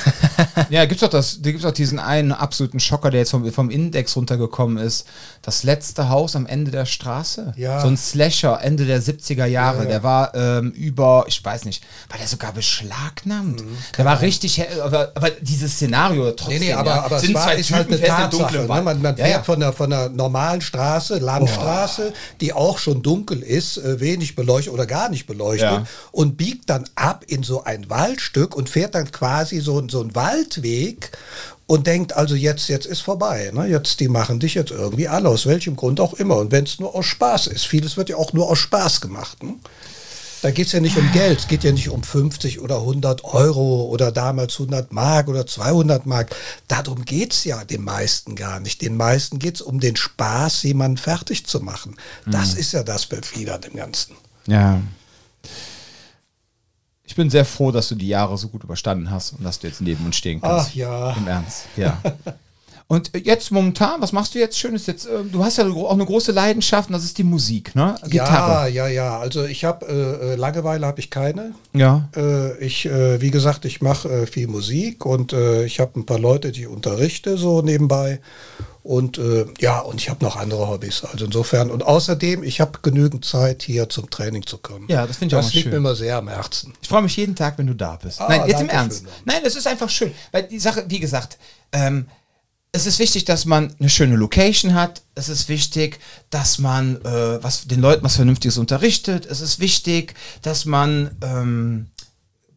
Ja, gibt's doch das, da gibt's doch diesen einen absoluten Schocker, der jetzt vom, vom Index runtergekommen ist. Das letzte Haus am Ende der Straße. Ja. So ein Slasher, Ende der 70er Jahre. Ja, ja. Der war ähm, über, ich weiß nicht, war der sogar beschlagnahmt? der war richtig, he- aber, aber dieses Szenario trotzdem. Nee, nee, aber, ja, aber es sind war, zwei ist halt eine Tatsache. Ne? Wald. Man, man fährt. Von, der, von der normalen Straße, Landstraße, die auch schon dunkel ist, äh, wenig beleuchtet oder gar nicht beleuchtet, und biegt dann ab in so ein Waldstück und fährt dann quasi so, so einen Waldweg und denkt, also jetzt, jetzt ist vorbei. Ne? Jetzt, die machen dich jetzt irgendwie alle, aus welchem Grund auch immer. Und wenn es nur aus Spaß ist. Vieles wird ja auch nur aus Spaß gemacht. Ne? Da geht es ja nicht um Geld, es geht ja nicht um 50 oder 100 Euro oder damals 100 Mark oder 200 Mark. Darum geht es ja den meisten gar nicht. Den meisten geht es um den Spaß, jemanden fertig zu machen. Das ist ja das an dem Ganzen. Ja. Ich bin sehr froh, dass du die Jahre so gut überstanden hast und dass du jetzt neben uns stehen kannst. Ach ja. Im Ernst, ja. Und jetzt momentan, was machst du jetzt Schönes? Jetzt, äh, du hast ja auch eine große Leidenschaft und das ist die Musik, ne? Ja, Gitarre. ja, ja. Also ich habe äh, äh, Langeweile habe ich keine. Ja. Äh, ich, äh, wie gesagt, ich mache äh, viel Musik und äh, ich habe ein paar Leute, die ich unterrichte so nebenbei. Und äh, ja, und ich habe noch andere Hobbys. Also insofern und außerdem, ich habe genügend Zeit hier zum Training zu kommen. Ja, das finde ich auch Das mal liegt schön. mir immer sehr am Herzen. Ich freue mich jeden Tag, wenn du da bist. Ah, Nein, jetzt im Ernst. schön. Nein, das ist einfach schön. Weil die Sache, wie gesagt, ähm, es ist wichtig, dass man eine schöne Location hat. Es ist wichtig, dass man äh, was, den Leuten was Vernünftiges unterrichtet. Es ist wichtig, dass man ähm,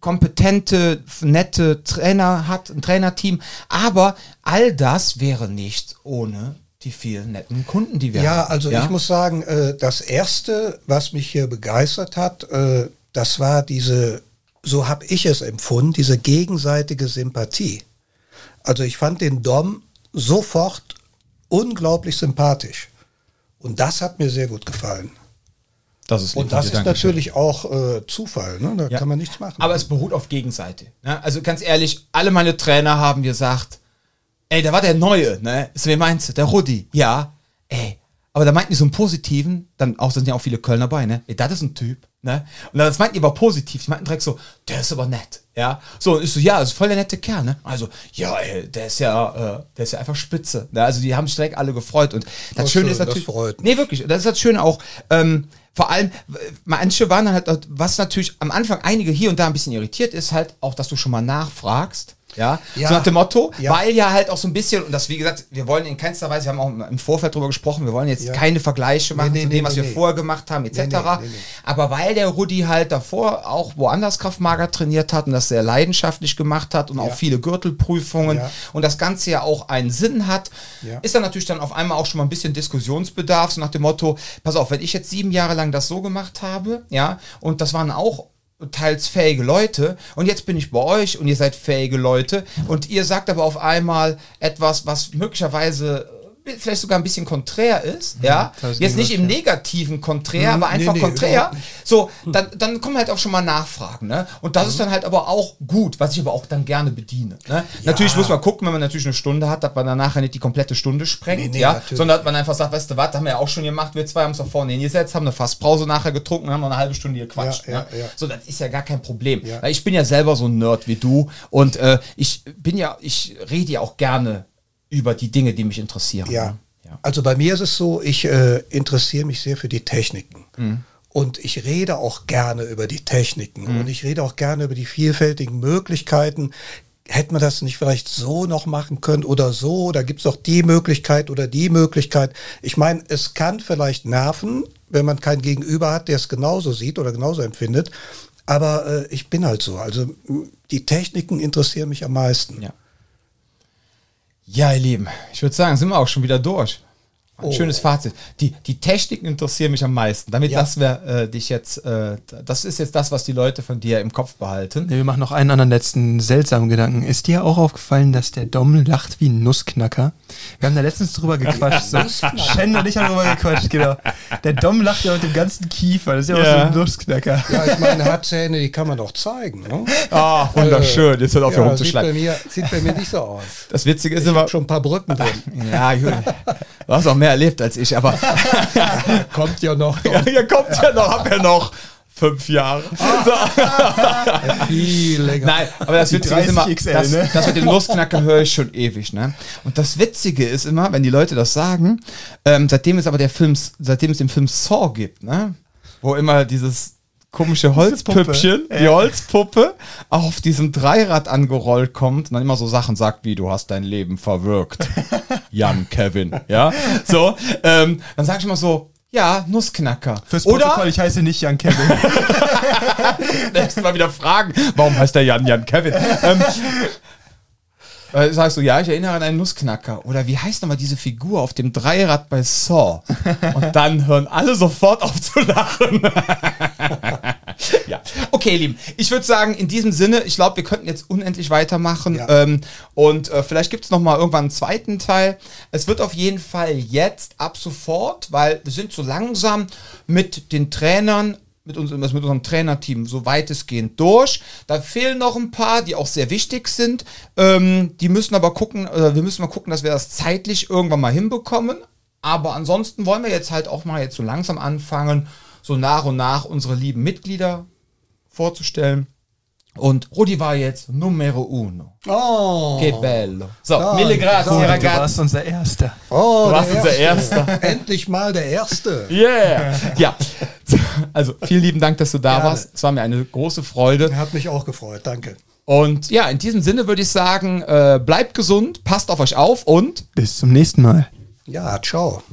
kompetente, nette Trainer hat, ein Trainerteam. Aber all das wäre nichts ohne die vielen netten Kunden, die wir Ja, haben. also ich muss sagen, äh, das erste, was mich hier begeistert hat, äh, das war diese, so habe ich es empfunden, diese gegenseitige Sympathie. Also ich fand den Dom sofort unglaublich sympathisch. Und das hat mir sehr gut gefallen. Das ist Und das ist Dankeschön. natürlich auch äh, Zufall, ne? da Ja. kann man nichts machen. Aber es beruht auf Gegenseite. Ne? Also ganz ehrlich, alle meine Trainer haben gesagt, ey, da war der Neue, ne? Ist, wer meinst du? Der Rudi. Ja, ey. Aber da meinten die so einen positiven, dann auch, sind ja auch viele Kölner bei, ne? Ey, das ist ein Typ, ne? Und das meinten die aber positiv. Die meinten direkt so, der ist aber nett, ja? So, und ich so, ja, das ist voll der nette Kerl, ne? Also, ja, ey, der ist ja, äh, der ist ja einfach spitze. Ne? Also, die haben sich direkt alle gefreut. Und das Das, Schöne ist das natürlich. freut Nee, wirklich. Das ist das Schöne auch. Ähm, vor allem, manche waren halt, was natürlich am Anfang einige hier und da ein bisschen irritiert ist, halt auch, dass du schon mal nachfragst. Ja? Ja. So nach dem Motto, Ja. weil ja halt auch so ein bisschen, und das, wie gesagt, wir wollen in keinster Weise, wir haben auch im Vorfeld drüber gesprochen, wir wollen jetzt Ja. keine Vergleiche machen nee, zu nee, dem, was nee, wir nee. vorher gemacht haben, etc. Aber weil der Rudi halt davor auch woanders Kraftmager trainiert hat und das sehr leidenschaftlich gemacht hat und auch viele Gürtelprüfungen und das Ganze ja auch einen Sinn hat, ist da natürlich dann auf einmal auch schon mal ein bisschen Diskussionsbedarf, so nach dem Motto, pass auf, wenn ich jetzt sieben Jahre lang das so gemacht habe, ja, und das waren auch teils fähige Leute. Und jetzt bin ich bei euch und ihr seid fähige Leute. Und ihr sagt aber auf einmal etwas, was möglicherweise vielleicht sogar ein bisschen konträr ist, ja, das ist jetzt nicht im negativ. negativen konträr, aber nee, einfach nee, konträr, überhaupt nicht. so, dann, dann kommen halt auch schon mal Nachfragen, ne? Und das ist dann halt aber auch gut, was ich aber auch dann gerne bediene. Ne? Natürlich muss man gucken, wenn man natürlich eine Stunde hat, dass man dann nachher nicht die komplette Stunde sprengt, Nee, nee, ja, natürlich. sondern dass man einfach sagt, weißt du was, haben wir ja auch schon gemacht, wir zwei haben es da vorne hingesetzt, haben eine Fasspause nachher getrunken, haben noch eine halbe Stunde gequatscht. Ja, ja, ne? ja. So, das ist ja gar kein Problem. Ja. Weil ich bin ja selber so ein Nerd wie du und äh, ich bin ja, ich rede ja auch gerne über die Dinge, die mich interessieren. Ja. ja. Also bei mir ist es so, ich äh, interessiere mich sehr für die Techniken. Mhm. Und ich rede auch gerne über die Techniken. Mhm. Und ich rede auch gerne über die vielfältigen Möglichkeiten. Hätte man das nicht vielleicht so noch machen können oder so? Da gibt es auch die Möglichkeit oder die Möglichkeit. Ich meine, es kann vielleicht nerven, wenn man kein Gegenüber hat, der es genauso sieht oder genauso empfindet. Aber äh, ich bin halt so. Also die Techniken interessieren mich am meisten. Ja. Ja, ihr Lieben, ich würde sagen, sind wir auch schon wieder durch. Ein Oh. schönes Fazit. Die, die Techniken interessieren mich am meisten. Damit Ja. lassen wir äh, dich jetzt, äh, das ist jetzt das, was die Leute von dir im Kopf behalten. Nee, wir machen noch einen anderen letzten seltsamen Gedanken. Ist dir auch aufgefallen, dass der Dom lacht wie ein Nussknacker? Wir haben da letztens drüber <laughs> gequatscht. so. Shen und ich haben drüber gequatscht, genau. Der Dom lacht ja mit dem ganzen Kiefer. Das ist ja, Ja. auch so ein Nussknacker. Ja, ich meine, er hat Zähne, die kann man doch zeigen. Ne? Ah, wunderschön. Jetzt hört auf, hier Ja, sieht, bei rumzuschlagen. mir, sieht bei mir nicht so aus. Das Witzige ist Ich immer, schon ein paar Brücken drin. ja, gut. Du hast auch mehr erlebt als ich, aber <laughs> Kommt ja noch. ja, hier kommt ja noch, hab ja noch fünf Jahre. So. Viel länger. Nein, aber das Die Witzige ist immer, 30 XL, das, ne? das mit dem Nussknacker höre ich schon ewig, ne? Und das Witzige ist immer, wenn die Leute das sagen, ähm, seitdem es aber der Film, seitdem es den Film Saw gibt, ne? Wo immer dieses komische Holzpüppchen, Puppe. die Holzpuppe, auch auf diesem Dreirad angerollt kommt und dann immer so Sachen sagt wie, du hast dein Leben verwirkt. <laughs> Jan Kevin, ja? So, ähm, dann sage ich immer so, ja, Nussknacker. Fürs Oder Protokoll, ich heiße nicht Jan Kevin. <laughs> nächstes Mal wieder fragen, warum heißt der Jan Jan Kevin? ähm, äh, sagst du, ja, ich erinnere an einen Nussknacker. Oder wie heißt nochmal diese Figur auf dem Dreirad bei Saw? Und dann hören alle sofort auf zu lachen. <laughs> <laughs> ja, okay, ihr Lieben. Ich würde sagen, in diesem Sinne, ich glaube, wir könnten jetzt unendlich weitermachen. Ja. Ähm, und äh, vielleicht gibt es nochmal irgendwann einen zweiten Teil. Es wird auf jeden Fall jetzt ab sofort, weil wir sind so langsam mit den Trainern mit, uns, mit unserem Trainerteam so weitestgehend durch. Da fehlen noch ein paar, die auch sehr wichtig sind. Ähm, die müssen aber gucken, oder wir müssen mal gucken, dass wir das zeitlich irgendwann mal hinbekommen. Aber ansonsten wollen wir jetzt halt auch mal jetzt so langsam anfangen, so nach und nach unsere lieben Mitglieder vorzustellen. Und Rudi war jetzt Numero uno. Oh, Che bello. So, Dai, mille grazie, Du ragazzi. warst unser Erster. oh Du warst der unser Erste. Erster. Endlich mal der Erste. Yeah. Ja. Also, vielen lieben Dank, dass du da Gerne. warst. Es war mir eine große Freude. Hat mich auch gefreut, danke. Und ja, in diesem Sinne würde ich sagen, äh, bleibt gesund, passt auf euch auf und Bis zum nächsten Mal. Ja, ciao.